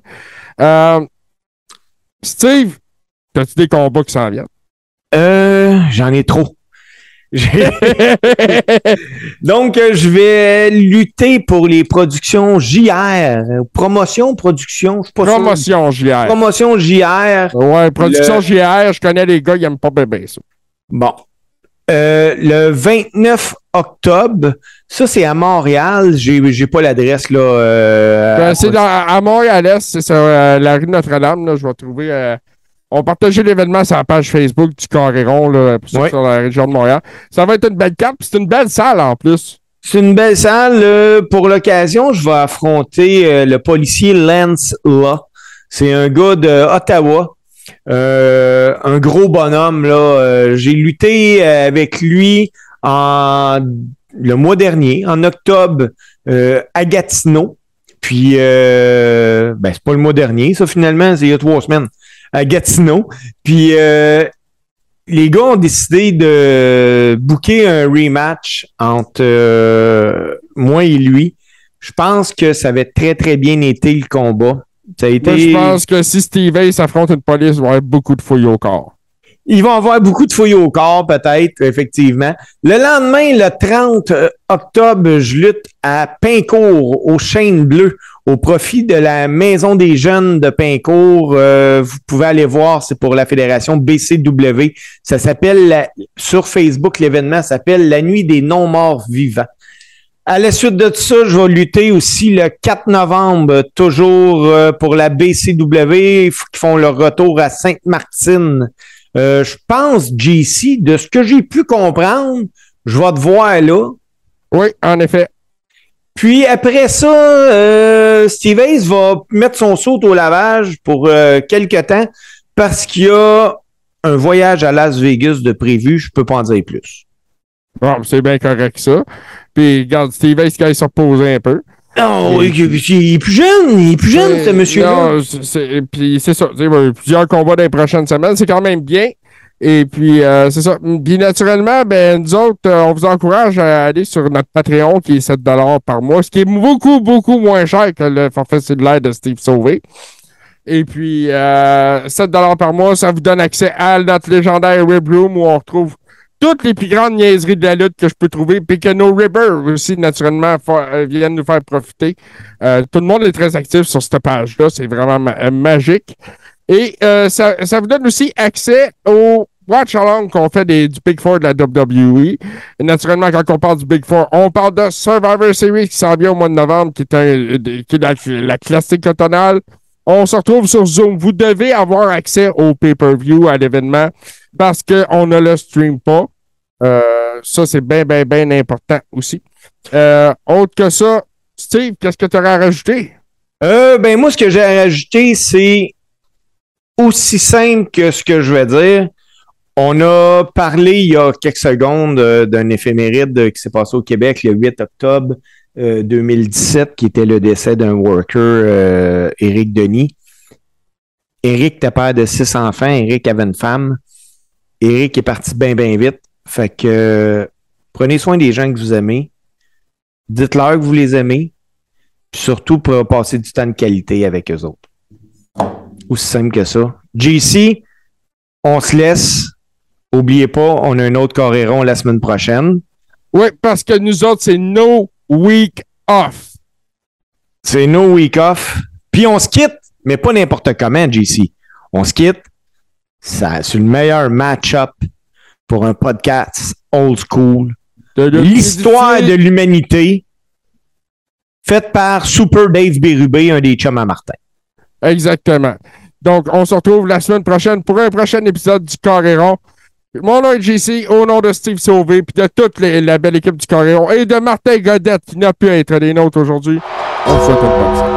Euh, Steve, as-tu des combats qui s'en viennent? Euh, j'en ai trop. [laughs] Donc, euh, je vais lutter pour les productions JR. Promotion, production, je sais pas sûr. Promotion JR. Promotion JR. Ouais, production Le- JR, je connais les gars, ils aiment pas bébé ça. Bon. Euh, le 29 octobre, ça c'est à Montréal. J'ai, j'ai pas l'adresse là. euh, Ben, à- c'est dans, à Montréal-Est, c'est sur euh, la rue Notre-Dame. Là, je vais trouver. on partageait l'événement sur la page Facebook du Coréron, là, pour sont dans la région de Montréal. Ça va être une belle carte, c'est une belle salle en plus. C'est une belle salle. pour l'occasion, je vais affronter le policier Lance Law. C'est un gars de Ottawa. Euh, un gros bonhomme, là. Euh, J'ai lutté euh, avec lui en le mois dernier, en octobre, euh, à Gatineau. Puis, euh, ben, c'est pas le mois dernier, ça, finalement, c'est il y a trois semaines, à Gatineau. Puis, euh, les gars ont décidé de booker un rematch entre euh, moi et lui. Je pense que ça avait très, très bien été le combat. Ça a été... Moi, je pense que si Steve Ace affronte une police, il va y avoir beaucoup de fouilles au corps. Ils vont avoir beaucoup de fouilles au corps, peut-être, effectivement. Le lendemain, le 30 octobre, je lutte à Pincourt, au Chêne Bleu, au profit de la Maison des Jeunes de Pincourt. Euh, vous pouvez aller voir, c'est pour la fédération BCW. Ça s'appelle, sur Facebook, l'événement s'appelle La Nuit des Non-Morts Vivants. À la suite de ça, je vais lutter aussi le 4 novembre, toujours euh, pour la BCW, qui font leur retour à Sainte-Martine. Euh, je pense, JC, de ce que j'ai pu comprendre, je vais te voir là. Oui, en effet. Puis après ça, euh, Steve Ace va mettre son saut au lavage pour euh, quelque temps parce qu'il y a un voyage à Las Vegas de prévu. Je peux pas en dire plus. Bon, c'est bien correct ça. Puis, regarde, Steve Ace, quand il s'est reposé un peu. Non, Et- il, il est plus jeune, il est plus jeune, ce monsieur-là. Puis c'est ça. il y plusieurs combats dans les prochaines semaines. C'est quand même bien. Et puis, euh, c'est ça. Puis naturellement, ben, nous autres, euh, on vous encourage à aller sur notre Patreon qui est 7 par mois, ce qui est beaucoup, beaucoup moins cher que le forfait cellulaire de Steve Sauvé. Et puis, euh, 7 par mois, ça vous donne accès à notre légendaire Rib Room où on retrouve toutes les plus grandes niaiseries de la lutte que je peux trouver, puis que nos ribbers aussi, naturellement, euh, viennent nous faire profiter. Euh, tout le monde est très actif sur cette page-là. C'est vraiment euh, magique. Et euh, ça, ça vous donne aussi accès au Watch Along qu'on fait des, du Big Four de la WWE. Et naturellement, quand on parle du Big Four, on parle de Survivor Series qui s'en vient au mois de novembre, qui est, un, de- qui est la, la classique automnale. On se retrouve sur Zoom. Vous devez avoir accès au pay-per-view, à l'événement, parce qu'on ne le stream pas. Euh, ça, c'est bien, bien, bien important aussi. Euh, autre que ça, Steve, qu'est-ce que tu aurais à rajouter? Euh, ben moi, ce que j'ai à rajouter, c'est aussi simple que ce que je vais dire. On a parlé il y a quelques secondes d'un éphéméride qui s'est passé au Québec le 8 octobre euh, 2017, qui était le décès d'un worker, euh, Éric Denis. Éric était père de six enfants. Éric avait une femme. Éric est parti bien, bien vite. Fait que euh, prenez soin des gens que vous aimez. Dites-leur que vous les aimez. Puis surtout pour passer du temps de qualité avec eux autres. Aussi simple que ça. JC, on se laisse. Oubliez pas, on a un autre Coréron la semaine prochaine. Oui, parce que nous autres, c'est no week off. C'est no week off. Puis on se quitte, mais pas n'importe comment, JC. On se quitte. Ça, c'est le meilleur match-up pour un podcast old school. De- de- L'histoire de l'humanité faite par Super Dave Bérubé, un des chums à Martin. Exactement. Donc, on se retrouve la semaine prochaine pour un prochain épisode du Coréron. Mon nom est JC, au nom de Steve Sauvé, puis de toute la belle équipe du Coréron, et de Martin Godette, qui n'a pu être des nôtres aujourd'hui. On vous souhaite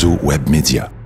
membre de la famille H2O Web Media.